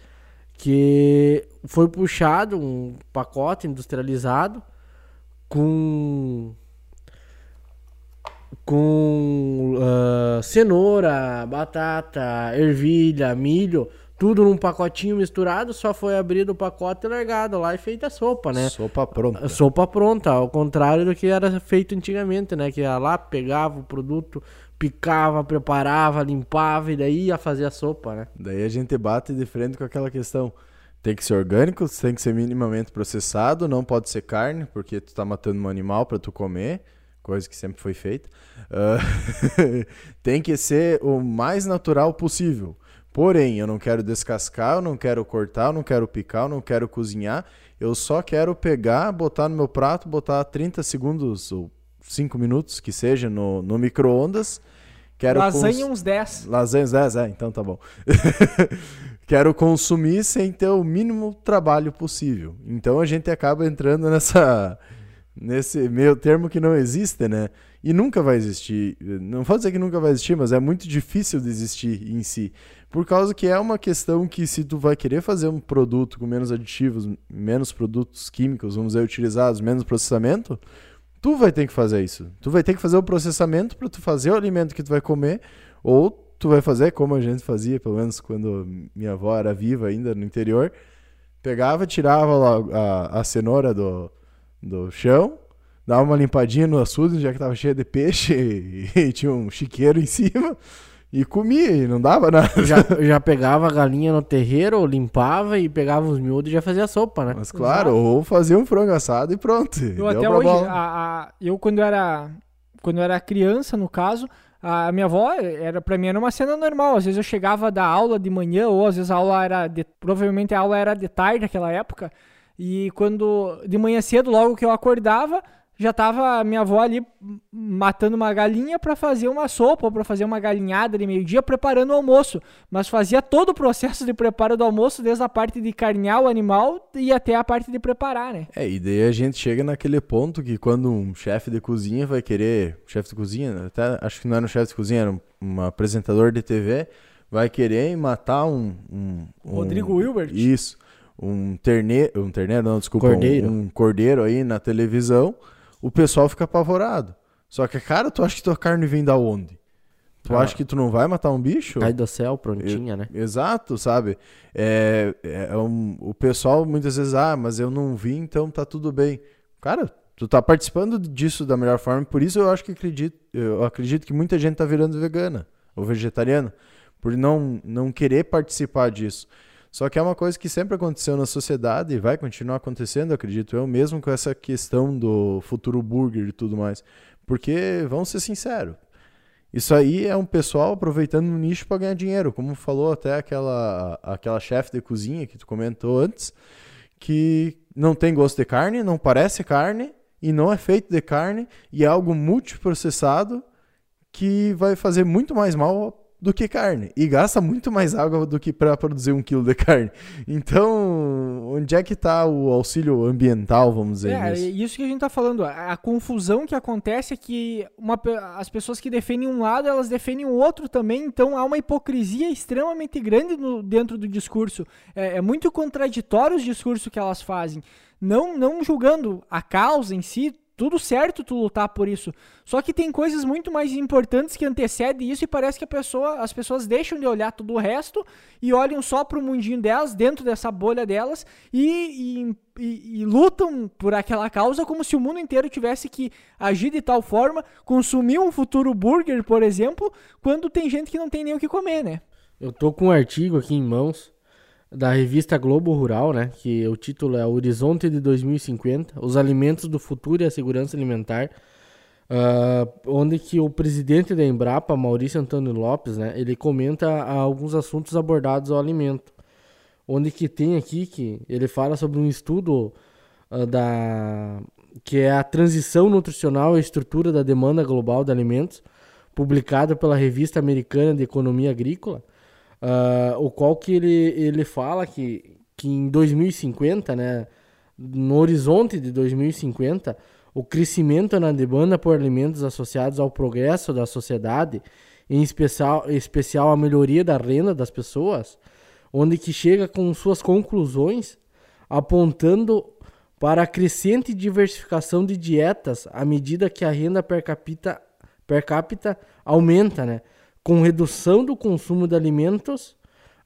que foi puxado um pacote industrializado com com uh, cenoura, batata, ervilha, milho, tudo num pacotinho misturado, só foi abrido o pacote e largado lá e feita a sopa, né? Sopa pronta. Sopa pronta, ao contrário do que era feito antigamente, né? Que ia lá, pegava o produto, picava, preparava, limpava e daí ia fazer a sopa, né? Daí a gente bate de frente com aquela questão. Tem que ser orgânico, tem que ser minimamente processado, não pode ser carne, porque tu tá matando um animal para tu comer coisa que sempre foi feita, uh, [LAUGHS] tem que ser o mais natural possível. Porém, eu não quero descascar, eu não quero cortar, eu não quero picar, eu não quero cozinhar. Eu só quero pegar, botar no meu prato, botar 30 segundos ou 5 minutos, que seja, no, no micro-ondas, Quero Lasanha cons- uns 10. Lasanha uns 10, é, então tá bom. [LAUGHS] Quero consumir sem ter o mínimo trabalho possível. Então a gente acaba entrando nessa nesse meio termo que não existe, né? E nunca vai existir. Não vou dizer que nunca vai existir, mas é muito difícil de existir em si. Por causa que é uma questão que se tu vai querer fazer um produto com menos aditivos, menos produtos químicos, vamos dizer, utilizados, menos processamento, tu vai ter que fazer isso. Tu vai ter que fazer o processamento para tu fazer o alimento que tu vai comer, ou tu vai fazer como a gente fazia, pelo menos quando minha avó era viva ainda no interior, pegava, tirava lá a, a cenoura do, do chão, dava uma limpadinha no açude, já que tava cheio de peixe e, [LAUGHS] e tinha um chiqueiro em cima, e comia, e não dava nada. Já, [LAUGHS] já pegava a galinha no terreiro, limpava e pegava os miúdos e já fazia sopa, né? Mas claro, ou fazia um frango assado e pronto. Eu deu até pra hoje, bola. a, a- eu quando era quando era criança, no caso, a minha avó era para mim era uma cena normal. Às vezes eu chegava da aula de manhã ou às vezes a aula era de, provavelmente a aula era de tarde naquela época. E quando de manhã cedo, logo que eu acordava, já tava minha avó ali matando uma galinha para fazer uma sopa ou para fazer uma galinhada de meio-dia preparando o almoço, mas fazia todo o processo de preparo do almoço, desde a parte de carnear o animal e até a parte de preparar, né? É, e daí a gente chega naquele ponto que quando um chefe de cozinha vai querer. Chefe de cozinha, né? até acho que não era um chefe de cozinha, era um, um apresentador de TV, vai querer matar um. um, um Rodrigo Hilbert. Isso. Um terneiro. Um terneiro, não, desculpa. um- Cordeiro. Um, cordeiro aí na televisão, o pessoal fica apavorado. Só que, cara, tu acha que tua carne vem da onde? Tu Ah. acha que tu não vai matar um bicho? Cai do céu, prontinha, né? Exato, sabe? É, é um- o pessoal muitas vezes, ah, mas eu não vi, então tá tudo bem. Cara, tu tá participando disso da melhor forma, por isso eu acho que acredito, eu acredito que muita gente tá virando vegana ou vegetariana, por não, não querer participar disso. Só que é uma coisa que sempre aconteceu na sociedade e vai continuar acontecendo, acredito eu, mesmo com essa questão do futuro burger e tudo mais. Porque, vamos ser sinceros, isso aí é um pessoal aproveitando o nicho para ganhar dinheiro, como falou até aquela, aquela chefe de cozinha que tu comentou antes, que não tem gosto de carne, não parece carne e não é feito de carne e é algo multiprocessado que vai fazer muito mais mal do que carne e gasta muito mais água do que para produzir um quilo de carne. Então, onde é que está o auxílio ambiental, vamos dizer É, nisso? isso que a gente tá falando. A, a confusão que acontece é que uma as pessoas que defendem um lado, elas defendem o outro também. Então há uma hipocrisia extremamente grande no- dentro do discurso. É, é muito contraditório os discursos que elas fazem. Não, não julgando a causa em si, tudo certo tu lutar por isso. Só que tem coisas muito mais importantes que antecedem isso e parece que a pessoa, as pessoas deixam de olhar tudo o resto e olham só pro mundinho delas, dentro dessa bolha delas e, e, e- e lutam por aquela causa como se o mundo inteiro tivesse que agir de tal forma, consumir um futuro burger, por exemplo, quando tem gente que não tem nem o que comer, né? Eu tô com um artigo aqui em mãos da revista Globo Rural, né? Que o título é Horizonte de 2050, os alimentos do futuro e a segurança alimentar. ah, onde que o presidente da Embrapa, Maurício Antônio Lopes, né? Ele comenta alguns assuntos abordados ao alimento. Onde que tem aqui que ele fala sobre um estudo ah, da que é a transição nutricional e a estrutura da demanda global de alimentos, publicado pela revista americana de economia agrícola. Ah, o qual que ele, ele fala que, que em 2050, né, no horizonte de 2050, o crescimento na demanda por alimentos associados ao progresso da sociedade, em especial, em especial a melhoria da renda das pessoas, onde que chega com suas conclusões apontando para a crescente diversificação de dietas à medida que a renda per capita, per capita aumenta, né? Com redução do consumo de alimentos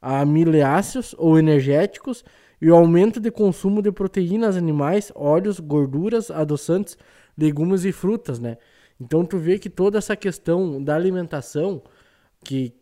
aminoácidos ou energéticos e o aumento de consumo de proteínas animais, óleos, gorduras, adoçantes, legumes e frutas, né? Então tu vê que toda essa questão da alimentação que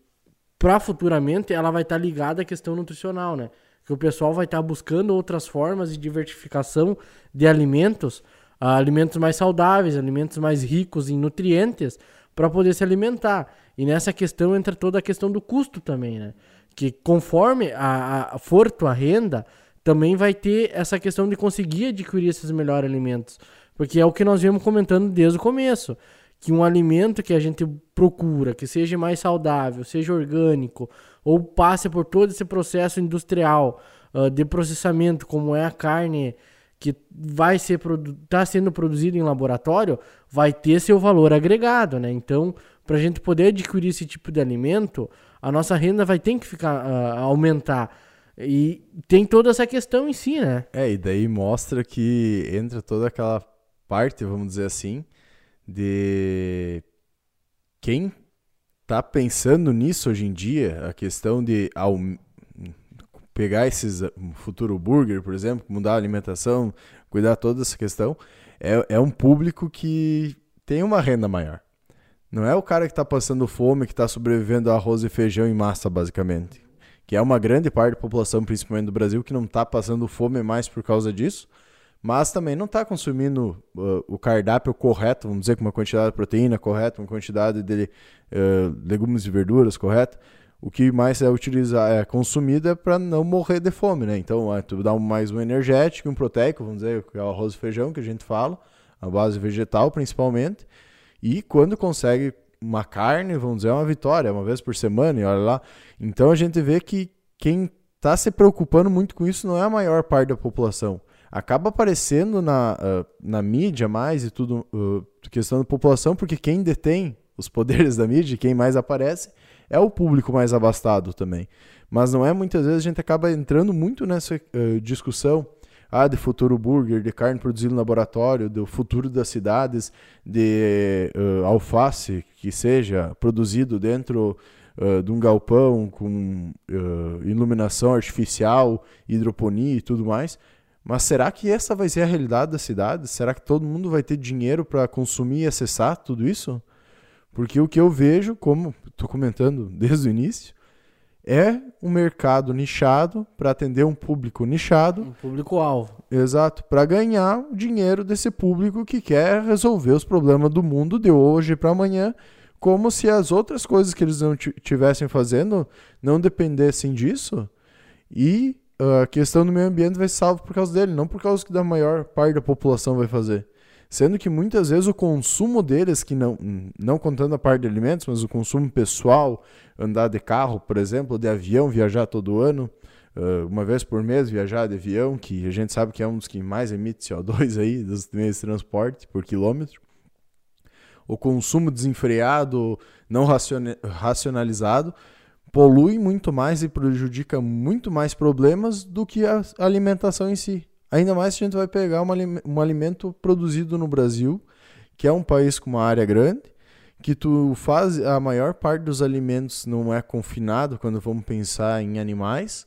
para futuramente ela vai estar ligada à questão nutricional, né? Que o pessoal vai estar buscando outras formas de diversificação de alimentos, ah, alimentos mais saudáveis, alimentos mais ricos em nutrientes para poder se alimentar. E nessa questão entra toda a questão do custo também, né? Que conforme a, a for tua renda, também vai ter essa questão de conseguir adquirir esses melhores alimentos. Porque é o que nós viemos comentando desde o começo. que um alimento que a gente procura, que seja mais saudável, seja orgânico, ou passe por todo esse processo industrial uh, de processamento, como é a carne que vai ser está sendo produzido em laboratório, vai ter seu valor agregado, né? Então, para a gente poder adquirir esse tipo de alimento, a nossa renda vai ter que ficar uh, aumentar. E tem toda essa questão em si, né? É, e daí mostra que entra toda aquela parte, vamos dizer assim, de quem tá pensando nisso hoje em dia, a questão de pegar esses futuro burger, por exemplo, mudar a alimentação, cuidar toda essa questão, é, é um público que tem uma renda maior. Não é o cara que está passando fome, que está sobrevivendo a arroz e feijão em massa, basicamente. Que é uma grande parte da população, principalmente do Brasil, que não está passando fome mais por causa disso, mas também não está consumindo uh, o cardápio correto, vamos dizer, com uma quantidade de proteína correta, uma quantidade de uh, legumes e verduras correta. O que mais é utilizar, é consumido é para não morrer de fome, né? Então, é, tu dá mais um energético, um proteico, vamos dizer, que é o arroz e feijão que a gente fala, a base vegetal principalmente. E quando consegue uma carne, vamos dizer, é uma vitória, uma vez por semana, e olha lá. Então a gente vê que quem está se preocupando muito com isso não é a maior parte da população acaba aparecendo na, uh, na mídia mais e tudo, uh, questão da população, porque quem detém os [LAUGHS] poderes da mídia, quem mais aparece, é o público mais abastado também. Mas não é muitas vezes a gente acaba entrando muito nessa uh, discussão ah, de futuro burger, de carne produzida no laboratório, do futuro das cidades, de uh, alface que seja produzido dentro uh, de um galpão com uh, iluminação artificial, hidroponia e tudo mais. Mas será que essa vai ser a realidade da cidade? Será que todo mundo vai ter dinheiro para consumir e acessar tudo isso? Porque o que eu vejo, como estou comentando desde o início, é um mercado nichado para atender um público nichado. Um público-alvo. Exato, para ganhar o dinheiro desse público que quer resolver os problemas do mundo de hoje para amanhã, como se as outras coisas que eles não tivessem fazendo não dependessem disso. E a questão do meio ambiente vai ser salvo por causa dele, não por causa que da maior parte da população vai fazer. Sendo que muitas vezes o consumo deles, que não, não contando a parte de alimentos, mas o consumo pessoal, andar de carro, por exemplo, de avião, viajar todo ano, uma vez por mês viajar de avião, que a gente sabe que é um dos que mais emite CO2 aí, dos meios de transporte por quilômetro. O consumo desenfreado, não racionalizado, polui muito mais e prejudica muito mais problemas do que a alimentação em si. Ainda mais se a gente vai pegar um alimento produzido no Brasil, que é um país com uma área grande, que tu faz a maior parte dos alimentos não é confinado quando vamos pensar em animais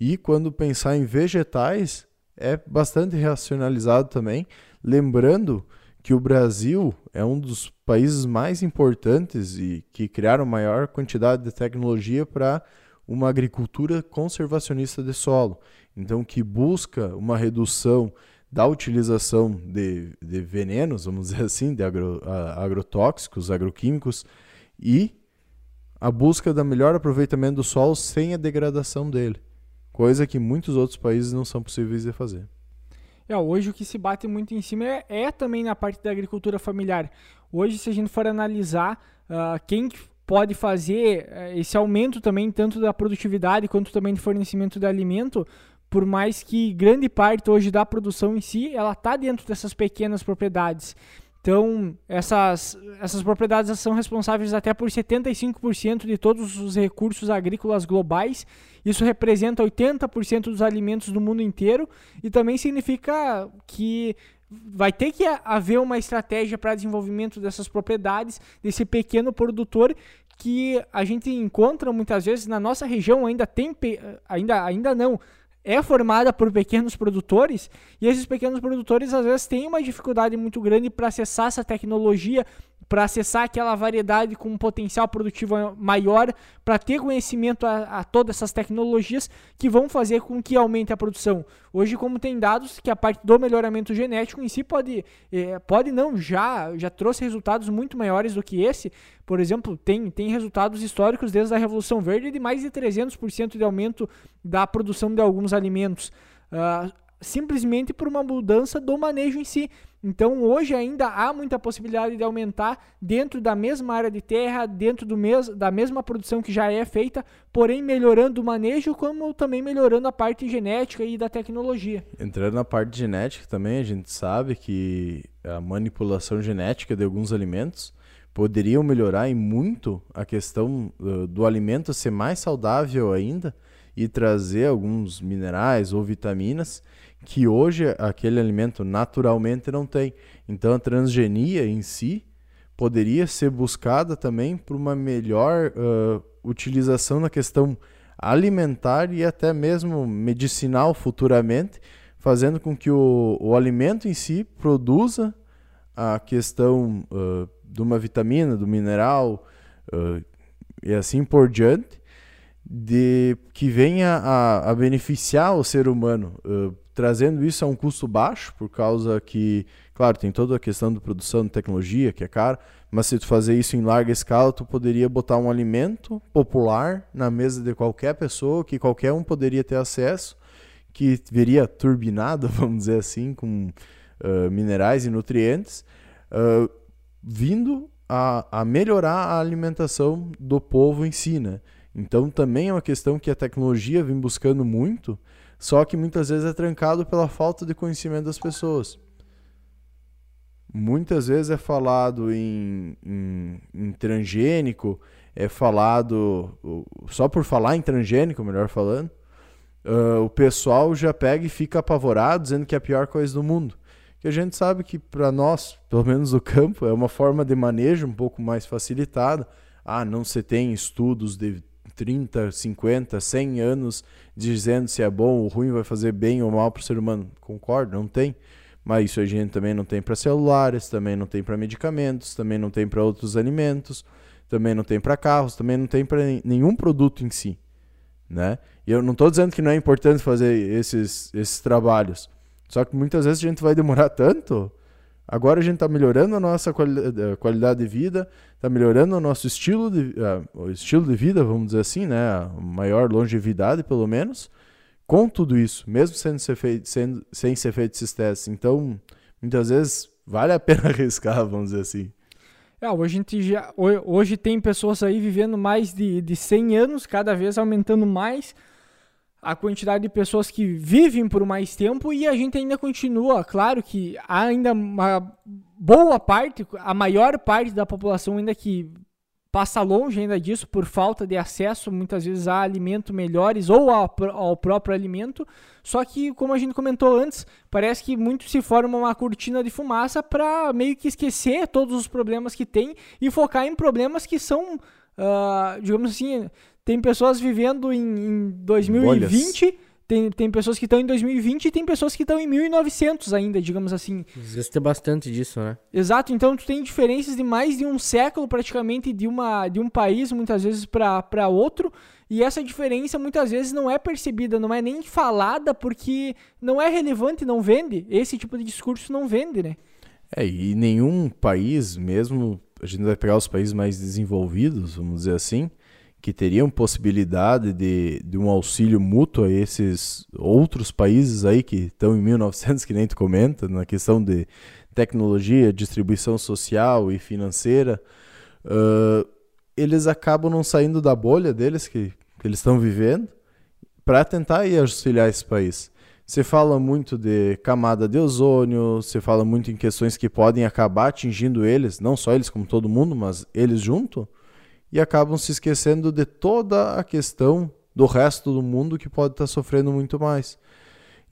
e quando pensar em vegetais é bastante racionalizado também, lembrando que o Brasil é um dos países mais importantes e que criaram maior quantidade de tecnologia para uma agricultura conservacionista de solo. Então, que busca uma redução da utilização de, de venenos, vamos dizer assim, de agro, agrotóxicos, agroquímicos, e a busca da melhor aproveitamento do solo sem a degradação dele. Coisa que muitos outros países não são possíveis de fazer. É, hoje o que se bate muito em cima é, é também na parte da agricultura familiar. Hoje, se a gente for analisar uh, quem pode fazer uh, esse aumento também, tanto da produtividade quanto também de fornecimento de alimento, por mais que grande parte hoje da produção em si, ela está dentro dessas pequenas propriedades. Então, essas, essas propriedades são responsáveis até por 75% de todos os recursos agrícolas globais. Isso representa 80% dos alimentos do mundo inteiro e também significa que vai ter que haver uma estratégia para desenvolvimento dessas propriedades, desse pequeno produtor que a gente encontra muitas vezes na nossa região ainda tem ainda ainda não é formada por pequenos produtores e esses pequenos produtores às vezes têm uma dificuldade muito grande para acessar essa tecnologia, para acessar aquela variedade com um potencial produtivo maior, para ter conhecimento a, a, todas essas tecnologias que vão fazer com que aumente a produção. Hoje, como tem dados que a parte do melhoramento genético em si pode, é, pode não, já, já trouxe resultados muito maiores do que esse. Por exemplo, tem, tem resultados históricos desde a Revolução Verde de mais de 300% de aumento da produção de alguns alimentos. Uh, simplesmente por uma mudança do manejo em si. Então hoje ainda há muita possibilidade de aumentar dentro da mesma área de terra, dentro do mes da mesma produção que já é feita, porém melhorando o manejo, como também melhorando a parte genética e da tecnologia. Entrando na parte genética também, a gente sabe que a manipulação genética de alguns alimentos poderiam melhorar em muito a questão uh, do alimento ser mais saudável ainda e trazer alguns minerais ou vitaminas que hoje aquele alimento naturalmente não tem. Então a transgenia em si poderia ser buscada também por uma melhor uh, utilização na questão alimentar e até mesmo medicinal futuramente, fazendo com que o, o alimento em si produza a questão uh, de uma vitamina, do mineral uh, e assim por diante, de que venha a, a beneficiar o ser humano, uh, trazendo isso a um custo baixo, por causa que, claro, tem toda a questão da produção de tecnologia, que é caro, mas se tu fazer isso em larga escala, tu poderia botar um alimento popular na mesa de qualquer pessoa, que qualquer um poderia ter acesso, que viria turbinado, [LAUGHS] vamos dizer assim, com uh, minerais e nutrientes, uh, vindo a, a, melhorar a alimentação do povo em si, né? Então também é uma questão que a tecnologia vem buscando muito, só que muitas vezes é trancado pela falta de conhecimento das pessoas. Muitas vezes é falado em, em, em transgênico, é falado, só por falar em transgênico, melhor falando, uh, o pessoal já pega e fica apavorado dizendo que é a pior coisa do mundo que a gente sabe que para nós, pelo menos o campo, é uma forma de manejo um pouco mais facilitada. Ah, não se tem estudos de 30, 50, 100 anos dizendo se é bom ou ruim, vai fazer bem ou mal para o ser humano. Concordo, não tem. Mas isso a gente também não tem para celulares, também não tem para medicamentos, também não tem para outros alimentos, também não tem para carros, também não tem para nenhum produto em si. Né? E eu não estou dizendo que não é importante fazer esses, esses trabalhos, só que muitas vezes a gente vai demorar tanto. Agora a gente está melhorando a nossa eh, qualidade de vida, está melhorando o nosso estilo de, uh, estilo de vida, vamos dizer assim, né? Maior longevidade, pelo menos, com tudo isso, mesmo sendo ser sendo, sem ser feito esses testes. Então, muitas vezes vale a [LAUGHS] pena arriscar, vamos dizer assim. É, hoje, já, hoje tem pessoas aí vivendo mais de, de 100 anos, cada vez aumentando mais a quantidade de pessoas que vivem por mais tempo e a gente ainda continua, claro que há ainda uma boa parte, a maior parte da população ainda que passa longe ainda disso por falta de acesso muitas vezes a alimentos melhores ou ao, ao, próprio alimento. Só que, como a gente comentou antes, parece que muito se forma uma cortina de fumaça para meio que esquecer todos os problemas que tem e focar em problemas que são, uh, digamos assim, tem pessoas vivendo em, em 2020, tem, tem pessoas que estão em 2020 e tem pessoas que estão em 1900 ainda, digamos assim. Às vezes tem bastante disso, né? Exato, então tu tem diferenças de mais de um século praticamente de, uma, de um país, muitas vezes, para outro. E essa diferença muitas vezes não é percebida, não é nem falada, porque não é relevante, não vende. Esse tipo de discurso não vende, né? É, e nenhum país, mesmo a gente vai pegar os países mais desenvolvidos, vamos dizer assim, que teriam possibilidade de, de um auxílio mútuo a esses outros países aí que estão em 1900, que nem tu comenta, na questão de tecnologia, distribuição social e financeira, uh, eles acabam não saindo da bolha deles que, que eles estão vivendo para tentar ir auxiliar esse país. Você fala muito de camada de ozônio, você fala muito em questões que podem acabar atingindo eles, não só eles como todo mundo, mas eles junto e acabam se esquecendo de toda a questão do resto do mundo que pode estar sofrendo muito mais.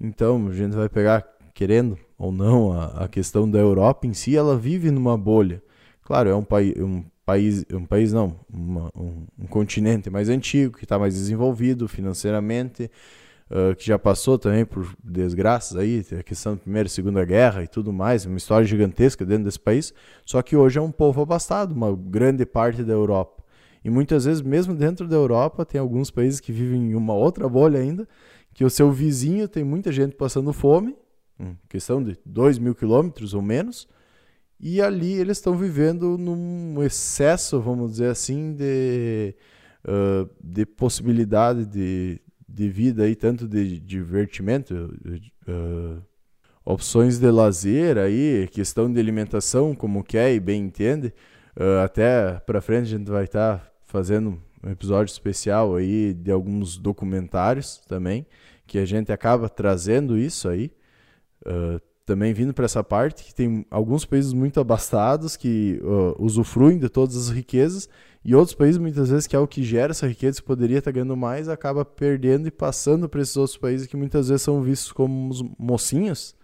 Então, a gente vai pegar, querendo ou não, a, a questão da Europa em si, ela vive numa bolha. Claro, é um, pai, um país, um país não, uma, um, um, continente mais antigo, que está mais desenvolvido financeiramente, uh, que já passou também por desgraças aí, a questão da Primeira e Segunda Guerra e tudo mais, uma história gigantesca dentro desse país, só que hoje é um povo abastado, uma grande parte da Europa. E muitas vezes, mesmo dentro da Europa, tem alguns países que vivem em uma outra bolha ainda, que o seu vizinho tem muita gente passando fome, questão de 2 mil quilômetros ou menos, e ali eles estão vivendo num excesso, vamos dizer assim, de, uh, de possibilidade de, de vida aí, tanto de divertimento, uh, opções de lazer aí, questão de alimentação, como quer e bem entende. Uh, até para frente a gente vai estar tá fazendo um episódio especial aí de alguns documentários também, que a gente acaba trazendo isso aí. Uh, também vindo para essa parte que tem alguns países muito abastados que uh, usufruem de todas as riquezas e outros países muitas vezes que é o que gera essa riqueza que poderia estar tá ganhando mais acaba perdendo e passando para esses outros países que muitas vezes são vistos como mocinhos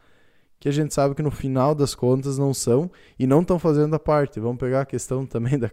que a gente sabe que no final das contas não são e não estão fazendo a parte. Vamos pegar a questão também [LAUGHS] da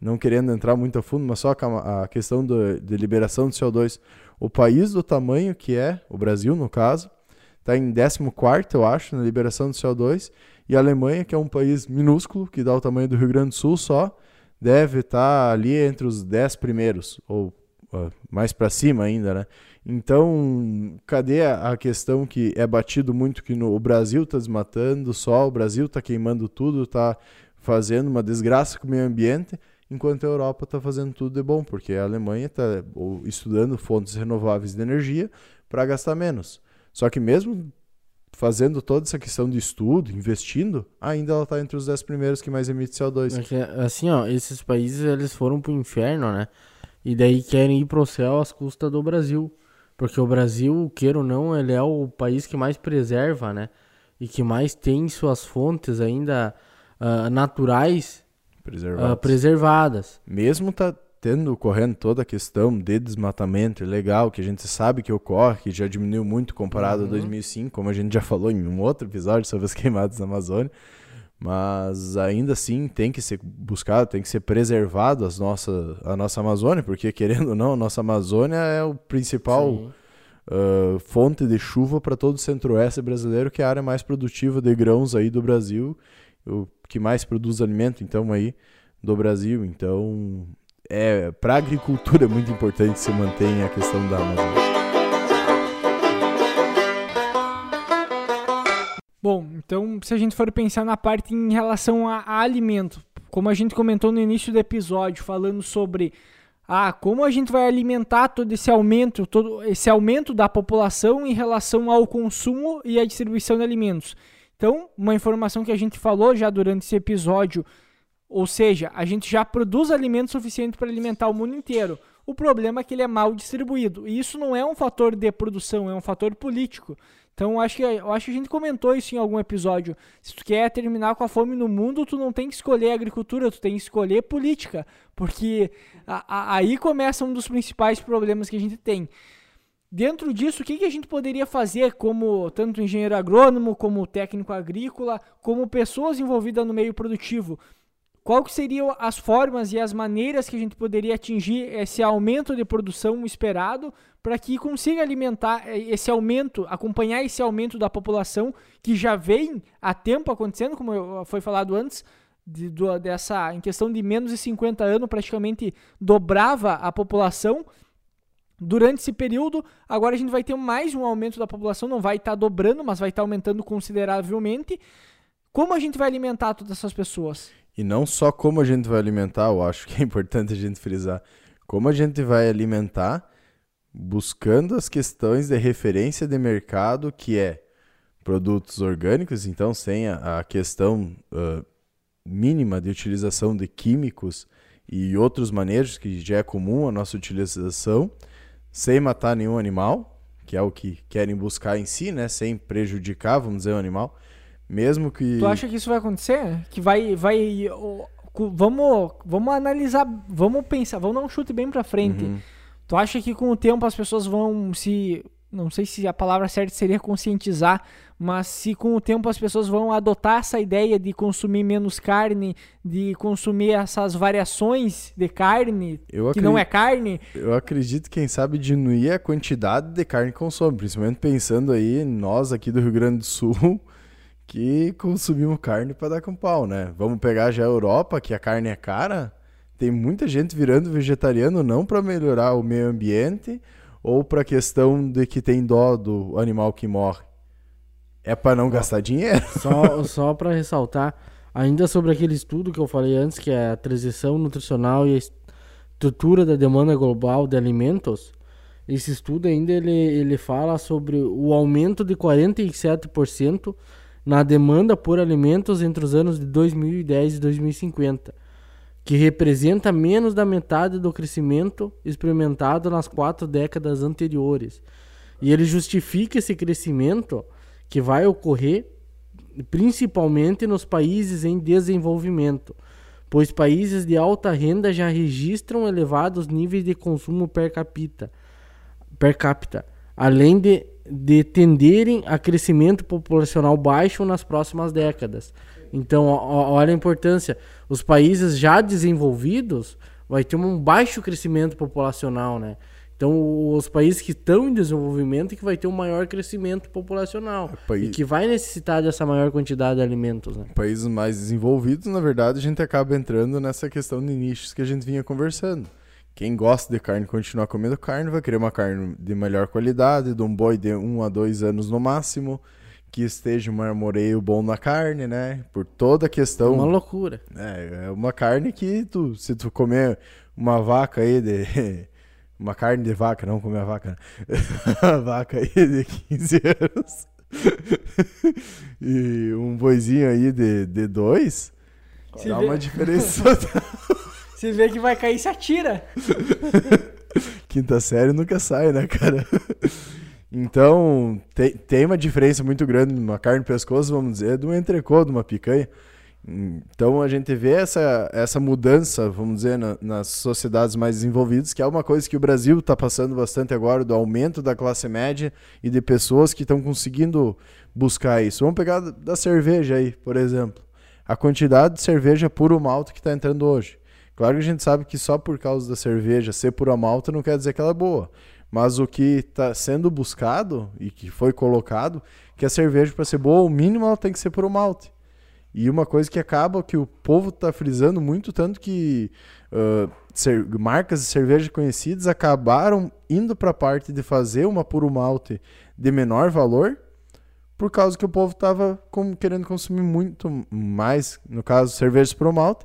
não querendo entrar muito a fundo, mas só a questão do, de liberação de CO2. O país do tamanho que é, o Brasil no caso, está em 14, eu acho, na liberação de CO2. E a Alemanha, que é um país minúsculo, que dá o tamanho do Rio Grande do Sul só, deve estar tá ali entre os 10 primeiros, ou uh, mais para cima ainda, né? Então, cadê a questão que é batido muito que no, o Brasil está desmatando só, o Brasil está queimando tudo, está fazendo uma desgraça com o meio ambiente, enquanto a Europa está fazendo tudo de bom, porque a Alemanha está estudando fontes renováveis de energia para gastar menos. Só que mesmo fazendo toda essa questão de estudo, investindo, ainda ela está entre os 10 primeiros que mais emite CO2. É assim, ó, esses países eles foram pro inferno, né? E daí querem ir pro céu às custas do Brasil. Porque o Brasil, queira ou não, ele é o país que mais preserva, né? E que mais tem suas fontes ainda uh, naturais uh, preservadas. Mesmo tá tendo ocorrendo toda a questão de desmatamento ilegal, que a gente sabe que ocorre, que já diminuiu muito comparado uhum. a 2005, como a gente já falou em um outro episódio sobre as [LAUGHS] queimadas na Amazônia, mas ainda assim tem que ser buscado, tem que ser preservado as nossa, a nossa Amazônia, porque querendo ou não, a nossa Amazônia é o principal uh, fonte de chuva para todo o centro-oeste brasileiro, que é a área mais produtiva de grãos aí do Brasil, o que mais produz alimento, então, aí do Brasil. Então, é, para a agricultura é muito importante se mantenha a questão da Amazônia. Bom, então se a gente for pensar na parte em relação a, a alimento, como a gente comentou no início do episódio, falando sobre ah, como a gente vai alimentar todo esse aumento, todo esse aumento da população em relação ao consumo e à distribuição de alimentos. Então, uma informação que a gente falou já durante esse episódio ou seja, a gente já produz alimento suficiente para alimentar o mundo inteiro. O problema é que ele é mal distribuído. E isso não é um fator de produção, é um fator político. Então acho que, eu acho que a gente comentou isso em algum episódio. Se tu quer terminar com a fome no mundo, tu não tem que escolher agricultura, tu tem que escolher política. Porque a, a, aí começa um dos principais problemas que a gente tem. Dentro disso, o que, que a gente poderia fazer como tanto engenheiro agrônomo, como técnico agrícola, como pessoas envolvidas no meio produtivo? Qual que seriam as formas e as maneiras que a gente poderia atingir esse aumento de produção esperado para que consiga alimentar eh, esse aumento, acompanhar esse aumento da população que já vem há tempo acontecendo, como foi falado antes, de, do, dessa em questão de menos de 50 anos praticamente dobrava a população durante esse período. Agora a gente vai ter mais um aumento da população, não vai estar tá dobrando, mas vai estar tá aumentando consideravelmente. Como a gente vai alimentar todas essas pessoas? E não só como a gente vai alimentar, eu acho que é importante a gente frisar. Como a gente vai alimentar buscando as questões de referência de mercado, que é produtos orgânicos, então sem a, a questão uh, mínima de utilização de químicos e outros manejos que já é comum a nossa utilização, sem matar nenhum animal, que é o que querem buscar em si, né, sem prejudicar, vamos dizer, o animal. Mesmo que. Tu acha que isso vai acontecer? Que vai. vai vamos, vamos analisar. Vamos pensar. Vamos dar um chute bem pra frente. Uhum. Tu acha que com o tempo as pessoas vão se. Não sei se a palavra certa seria conscientizar, mas se com o tempo as pessoas vão adotar essa ideia de consumir menos carne, de consumir essas variações de carne, eu que não é carne. Eu acredito, quem sabe, diminuir a quantidade de carne que consome, principalmente pensando aí, nós aqui do Rio Grande do Sul, [LAUGHS] que consumimos carne para dar com pau, né? Vamos pegar já a Europa, que a carne é cara. Tem muita gente virando vegetariano não para melhorar o meio ambiente ou para questão de que tem dó do animal que morre. É para não gastar dinheiro. [LAUGHS] Só, só para ressaltar, ainda sobre aquele estudo que eu falei antes, que é a transição nutricional e a estrutura da demanda global de alimentos, esse estudo ainda ele, ele fala sobre o aumento de 47% na demanda por alimentos entre os anos de 2010 e 2050, que representa menos da metade do crescimento experimentado nas quatro décadas anteriores. E ele justifica esse crescimento que vai ocorrer principalmente nos países em desenvolvimento, pois países de alta renda já registram elevados níveis de consumo per capita per capita, além de, de tenderem a crescimento populacional baixo nas próximas décadas. Então, olha a importância. Os países já desenvolvidos vai ter um baixo crescimento populacional, né? Então, os países que estão em desenvolvimento é que vai ter um maior crescimento populacional é, país... e que vai necessitar dessa maior quantidade de alimentos. Né? Países mais desenvolvidos, na verdade, a gente acaba entrando nessa questão de nichos que a gente vinha conversando. Quem gosta de carne continuar comendo carne vai querer uma carne de melhor qualidade, de um boi de um a dois anos no máximo, que esteja um marmoreio bom na carne, né? Por toda a questão. Uma loucura. É, é uma carne que tu, se tu comer uma vaca aí de. [LAUGHS] Uma carne de vaca, não comer a vaca, né? [LAUGHS] Uma vaca aí de 15 [LAUGHS] anos. e um boizinho aí de, de dois. Se dá vê... uma diferença. Você vê que vai cair, se atira. Quinta série nunca sai, né, cara? Então, tem, tem uma diferença muito grande numa carne pescoço, vamos dizer, de um entrecô, de uma picanha. Então, a gente vê essa, essa mudança, vamos dizer, na, nas sociedades mais desenvolvidas, que é uma coisa que o Brasil está passando bastante agora, do aumento da classe média e de pessoas que estão conseguindo buscar isso. Vamos pegar da cerveja aí, por exemplo. A quantidade de cerveja puro malte que está entrando hoje. Claro que a gente sabe que só por causa da cerveja ser pura malta não quer dizer que ela é boa. Mas o que está sendo buscado e que foi colocado, que a cerveja para ser boa, o mínimo ela tem que ser puro malte. E uma coisa que acaba que o povo está frisando muito, tanto que uh, marcas de cerveja conhecidas acabaram indo para a parte de fazer uma puro malte de menor valor, por causa que o povo estava querendo consumir muito mais, no caso, cervejas puro malte,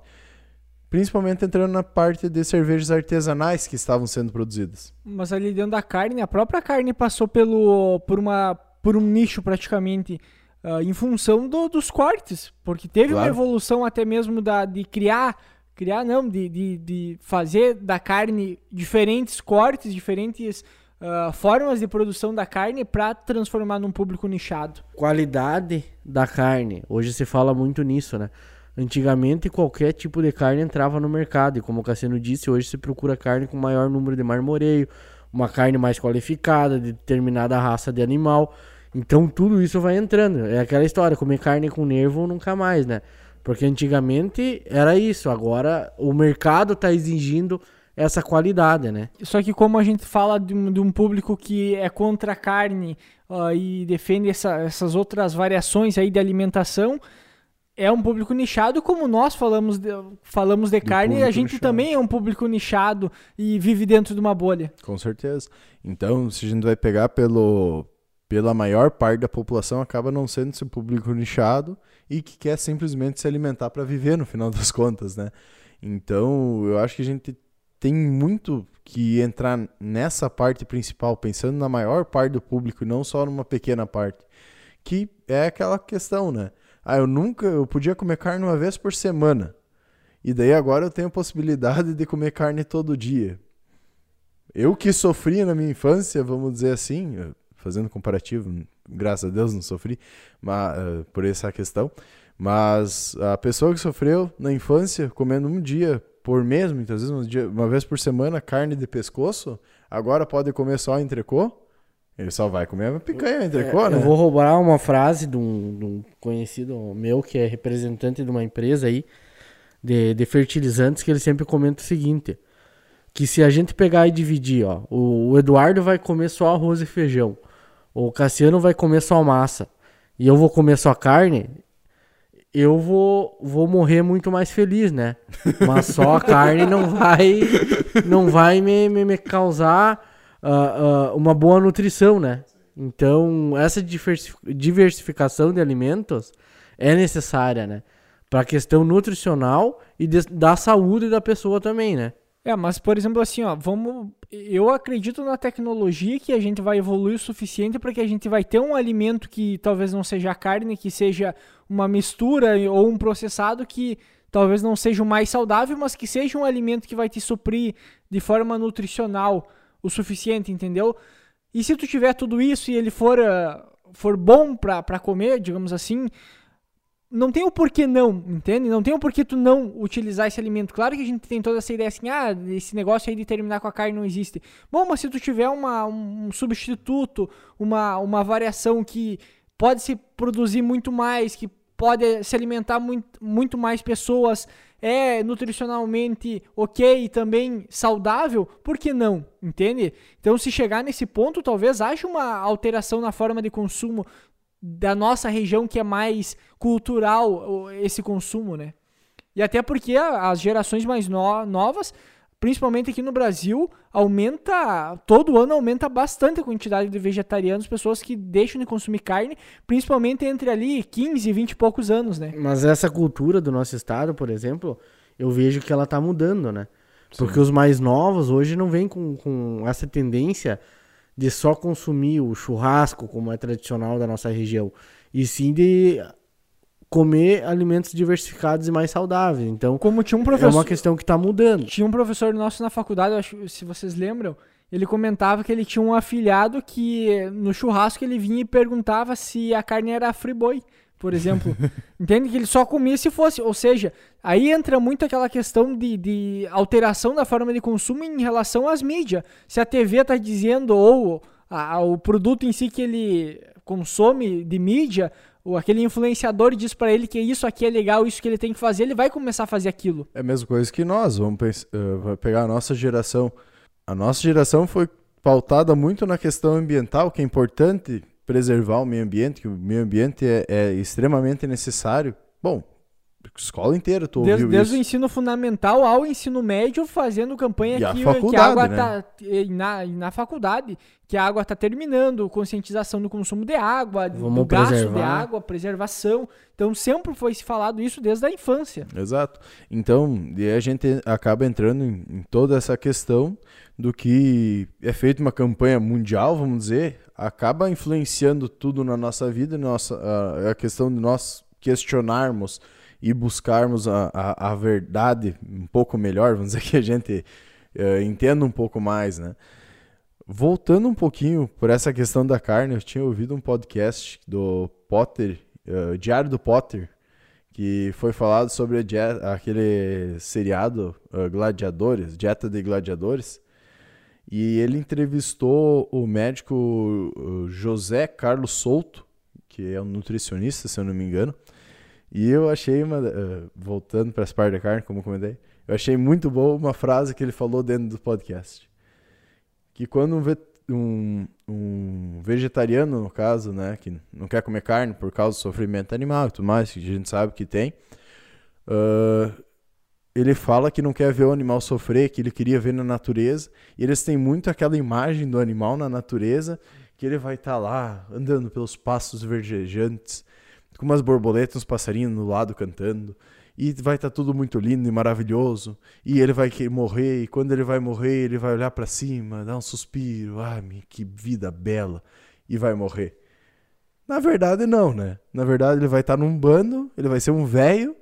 principalmente entrando na parte de cervejas artesanais que estavam sendo produzidas. Mas ali dentro da carne, a própria carne passou pelo por uma por um nicho praticamente uh, em função do, dos cortes, porque teve claro. uma evolução até mesmo da, de criar criar não de, de, de fazer da carne diferentes cortes, diferentes uh, formas de produção da carne para transformar num público nichado. Qualidade da carne. Hoje se fala muito nisso, né? Antigamente qualquer tipo de carne entrava no mercado e como o Cassiano disse, hoje se procura carne com maior número de marmoreio, uma carne mais qualificada, de determinada raça de animal. Então tudo isso vai entrando. É aquela história, comer carne com nervo nunca mais, né? Porque antigamente era isso, agora o mercado está exigindo essa qualidade, né? Só que como a gente fala de um, de um público que é contra a carne uh, e defende essa, essas outras variações aí de alimentação, é um público nichado, como nós falamos de, falamos de carne, a gente nichado. também é um público nichado e vive dentro de uma bolha. Com certeza. Então, se a gente vai pegar pelo, pela maior parte da população, acaba não sendo esse público nichado e que quer simplesmente se alimentar para viver, no final [LAUGHS] das contas, né? Então, eu acho que a gente tem muito que entrar nessa parte principal, pensando na maior parte do público e não só numa pequena parte, que é aquela questão, né? Ah, eu nunca, eu podia comer carne uma vez por semana. E daí agora eu tenho a possibilidade de comer carne todo dia. Eu que sofri na minha infância, vamos dizer assim, fazendo comparativo, graças a Deus não sofri mas, uh, por essa questão, mas a pessoa que sofreu na infância comendo um dia por mês, muitas vezes um dia, uma vez por semana, carne de pescoço, agora pode comer só entrecô, ele só vai comer picanha entrecô, é, né? Eu vou roubar uma frase de um, de um, conhecido meu que é representante de uma empresa aí de, de fertilizantes que ele sempre comenta o seguinte: que se a gente pegar e dividir, ó, o, o Eduardo vai comer só arroz e feijão, o Cassiano vai comer só massa e eu vou comer só carne, eu vou, vou morrer muito mais feliz, né? Mas só a carne não vai não vai me, me, me causar uh, uma boa nutrição, né? Então, essa diversificação de alimentos é necessária, né? Para a questão nutricional e de, da saúde da pessoa também, né? É, mas por exemplo assim, ó, vamos, eu acredito na tecnologia que a gente vai evoluir o suficiente para que a gente vai ter um alimento que talvez não seja carne, que seja uma mistura ou um processado que talvez não seja o mais saudável, mas que seja um alimento que vai te suprir de forma nutricional o suficiente, entendeu? E se tu tiver tudo isso e ele for, uh, for bom para comer, digamos assim, não tem o porquê não, entende? Não tem o porquê tu não utilizar esse alimento. Claro que a gente tem toda essa ideia assim, ah, esse negócio aí de terminar com a carne não existe. Bom, mas se tu tiver uma, um substituto, uma, uma variação que pode se produzir muito mais, que pode se alimentar muito, muito mais pessoas, é nutricionalmente ok e também saudável, por que não? Entende? Então, se chegar nesse ponto, talvez haja uma alteração na forma de consumo da nossa região que é mais cultural esse consumo, né? E até porque as gerações mais no novas, principalmente aqui no Brasil, aumenta todo ano aumenta bastante a quantidade de vegetarianos, pessoas que deixam de consumir carne, principalmente entre ali 15 e 20 e poucos anos, né? Mas essa cultura do nosso estado, por exemplo, eu vejo que ela tá mudando, né? Porque os mais novos hoje não vêm com, com essa tendência de só consumir o churrasco, como é tradicional da nossa região, e sim de comer alimentos diversificados e mais saudáveis. Então, como tinha um professor, é uma questão que está mudando. Tinha um professor nosso na faculdade, acho, se vocês lembram, ele comentava que ele tinha um afilhado que no churrasco ele vinha e perguntava se a carne era friboi por exemplo. [LAUGHS] Entende? Que ele só comia se fosse. Ou seja, aí entra muito aquela questão de, de alteração da forma de consumo em relação às mídias. Se a TV está dizendo, ou a, o produto em si que ele consome de mídia, ou aquele influenciador diz para ele que isso aqui é legal, isso que ele tem que fazer, ele vai começar a fazer aquilo. É a mesma coisa que nós, vamos pensar, uh, pegar a nossa geração. A nossa geração foi pautada muito na questão ambiental, que é importante preservar o meio ambiente, que o meio ambiente é, é extremamente necessário. Bom, escola inteira tu desde, ouviu desde isso. o ensino fundamental ao ensino médio fazendo campanha E a que, que faculdade, a água né? tá na, na faculdade que a água está terminando conscientização do consumo de água Vamos do gasto de preservar. água preservação então sempre foi se falado isso desde a infância Exato. Então, e a gente acaba entrando em, em toda essa questão do que é feita uma campanha mundial, vamos dizer, acaba influenciando tudo na nossa vida, nossa, a, a questão de nós questionarmos e buscarmos a, a, a verdade um pouco melhor, vamos dizer que a gente eh, entenda um pouco mais, né? Voltando um pouquinho por essa questão da carne, eu tinha ouvido um podcast do Potter, eh, Diário do Potter, que foi falado sobre a die- aquele seriado eh, Gladiadores, Dieta de Gladiadores, e ele entrevistou o médico José Carlos Souto, que é um nutricionista, se eu não me engano, e eu achei uma, eh, voltando para as partes da carne, como eu comentei, eu achei muito boa uma frase que ele falou dentro do podcast, que quando um, um- um vegetariano, no caso, né, que não quer comer carne por causa do sofrimento animal e tudo mais, que a gente sabe que tem, ah, ele fala que não quer ver o animal sofrer, que ele queria ver na natureza, e eles têm muito aquela imagem do animal na natureza, que ele vai estar lá andando pelos passos verdejantes, com umas borboletas, uns passarinhos no lado cantando, e vai estar tudo muito lindo e maravilhoso, e ele vai morrer, e quando ele vai morrer, ele vai olhar para cima, dar um suspiro, ah, que vida bela, e vai morrer. Na verdade, não, né? Na verdade, ele vai estar num bando, ele vai ser um velho,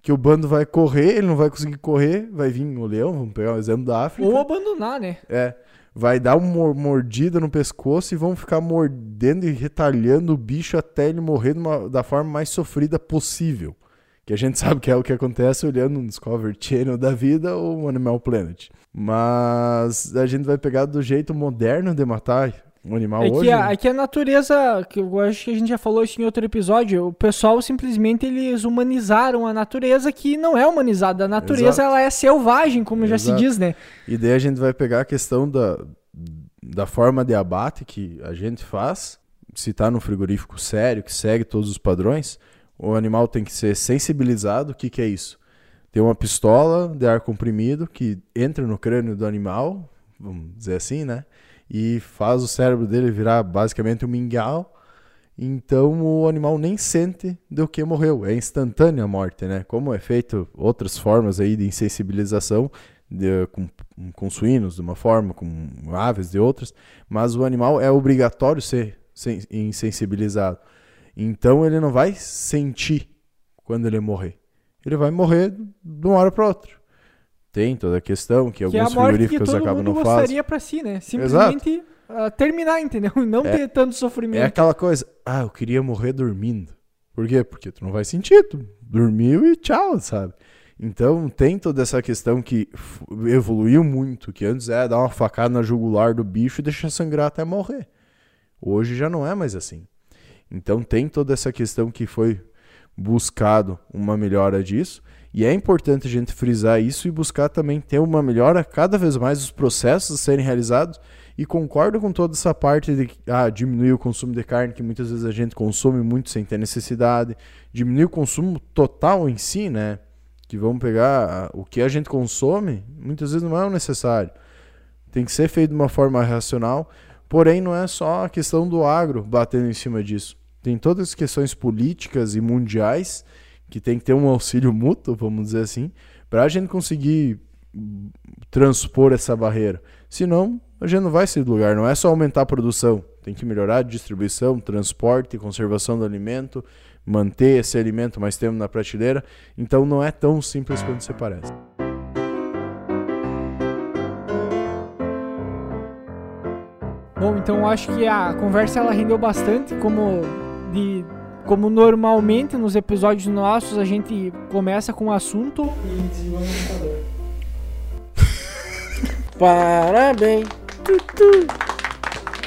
que o bando vai correr, ele não vai conseguir correr, vai vir o leão, vamos pegar o exemplo da África. ou abandonar né É, vai dar uma mor- mordida no pescoço e vão ficar mordendo e retalhando o bicho até ele morrer de uma- da forma mais sofrida possível. Que a gente [LAUGHS] sabe que é o que acontece olhando um Discovery Channel da vida ou um Animal Planet. Mas a gente vai pegar do jeito moderno de matar um animal É hoje. que, a, é que a natureza, que eu acho que a gente já falou isso em outro episódio, o pessoal simplesmente eles humanizaram a natureza que não é humanizada. A natureza Exato. ela é selvagem, como já se Exato. diz, né? E daí a gente vai pegar a questão da, da forma de abate que a gente faz. Se tá no frigorífico sério, que segue todos os padrões, o animal tem que ser sensibilizado. O que, que é isso? Tem uma pistola de ar comprimido que entra no crânio do animal, vamos dizer assim, né? E faz o cérebro dele virar basicamente um mingau. Então o animal nem sente do que morreu. É instantânea a morte, né? Como é feito outras formas aí de insensibilização, de, com, com suínos de uma forma, com aves de outras, mas o animal é obrigatório ser sen- insensibilizado. Então ele não vai sentir quando ele morrer. Ele vai morrer de uma hora para outra. Tem toda a questão que, Que é alguns morte que frigoríficos todo acabam mundo não fazem. gostaria pra si, né? Simplesmente ah, terminar, entendeu? [LAUGHS] E não É- ter tanto É sofrimento. aquela coisa, ah, eu queria morrer dormindo. Por quê? Porque tu não vai sentir, tu dormiu e tchau, sabe? Então tem toda essa questão que evoluiu muito, que antes é dar uma facada na jugular do bicho e deixar sangrar até morrer. Hoje já não é mais assim. Então tem toda essa questão que foi buscado uma melhora disso. E é importante a gente frisar isso e buscar também ter uma melhora cada vez mais os processos a serem realizados. E concordo com toda essa parte de ah, diminuir o consumo de carne, que muitas vezes a gente consome muito sem ter necessidade. Diminuir o consumo total em si, né? Que vamos pegar ah, o que a gente consome, muitas vezes não é o necessário. Tem que ser feito de uma forma racional. Porém, não é só a questão do agro batendo em cima disso. Tem todas as questões políticas e mundiais que tem que ter um auxílio mútuo, vamos dizer assim, para a gente conseguir transpor essa barreira. Senão, a gente não vai sair do lugar. Não é só aumentar a produção, tem que melhorar a distribuição, transporte, conservação do alimento, manter esse alimento mais tempo na prateleira. Então, não é tão simples quanto você parece. Bom, então acho que a conversa ela rendeu bastante, como de como normalmente nos episódios nossos a gente começa com um assunto e [LAUGHS] computador. Parabéns. Tu,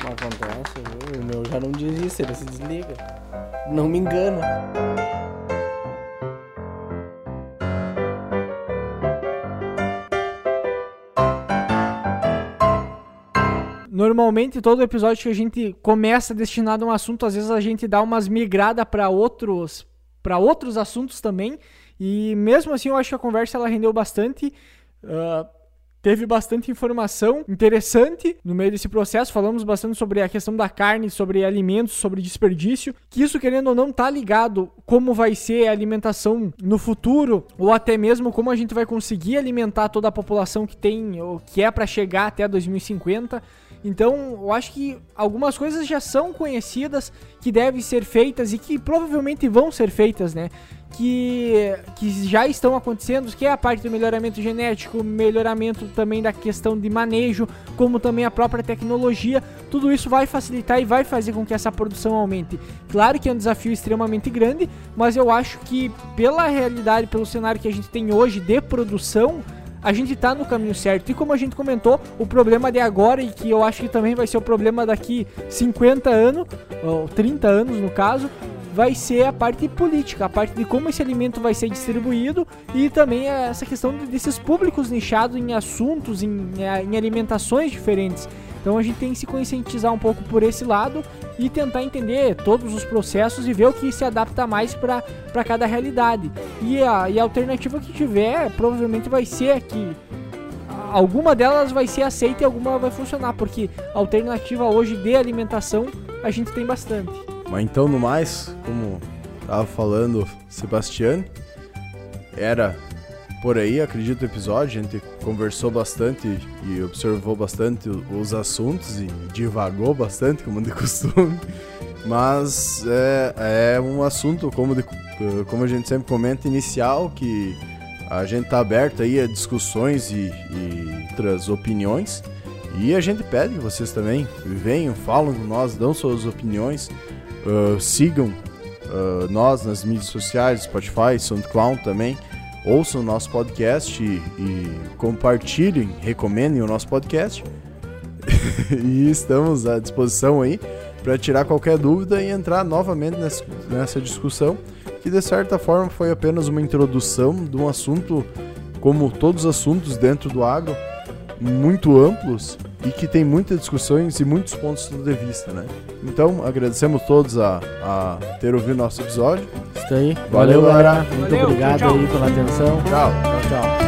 acontece, o meu já não isso, ele se desliga. Não me engana. Normalmente todo episódio que a gente começa destinado a um assunto, às vezes a gente dá umas migradas para outros para outros assuntos também. E mesmo assim eu acho que a conversa ela rendeu bastante. ah, teve bastante informação interessante no meio desse processo. Falamos bastante sobre a questão da carne, sobre alimentos, sobre desperdício. Que isso, querendo ou não, tá ligado como vai ser a alimentação no futuro, ou até mesmo como a gente vai conseguir alimentar toda a população que tem, ou que é para chegar até 2050. Então, eu acho que algumas coisas já são conhecidas, que devem ser feitas e que provavelmente vão ser feitas, né? Que, que já estão acontecendo, que é a parte do melhoramento genético, melhoramento também da questão de manejo, como também a própria tecnologia. Tudo isso vai facilitar e vai fazer com que essa produção aumente. Claro que é um desafio extremamente grande, mas eu acho que pela realidade, pelo cenário que a gente tem hoje de produção, a gente tá no caminho certo. E como a gente comentou, o problema de agora, e que eu acho que também vai ser o problema daqui 50 anos, ou 30 anos no caso, vai ser a parte política, a parte de como esse alimento vai ser distribuído e também essa questão de- desses públicos nichados em assuntos, em, eh, em alimentações diferentes. Então a gente tem que se conscientizar um pouco por esse lado e tentar entender todos os processos e ver o que se adapta mais para cada realidade. E a, e a alternativa que tiver provavelmente vai ser a que alguma delas vai ser aceita e alguma vai funcionar, porque alternativa hoje de alimentação a gente tem bastante. Mas então, no mais, como tava falando Sebastião, era por aí, acredito, o episódio. A gente conversou bastante e observou bastante os assuntos e divagou bastante, como de [LAUGHS] costume. Mas é, é um assunto, como, de- como a gente sempre comenta, inicial, que a gente tá aberto aí a discussões e, e outras opiniões. E a gente pede que vocês também venham, falam com nós, dão suas opiniões. Uh, sigam uh, nós nas mídias sociais, Spotify, SoundCloud também. Ouçam o nosso podcast e, e compartilhem, recomendem o nosso podcast. [LAUGHS] e estamos à disposição aí para tirar qualquer dúvida e entrar novamente nessa, discussão, que de certa forma foi apenas uma introdução de um assunto, como todos os assuntos dentro do agro, muito amplos e que tem muitas discussões e muitos pontos de vista, né? Então, agradecemos todos a, a ter ouvido nosso episódio. Isso aí. Valeu, galera. Muito Valeu, obrigado tchau. aí pela atenção. Tchau! Tchau, tchau.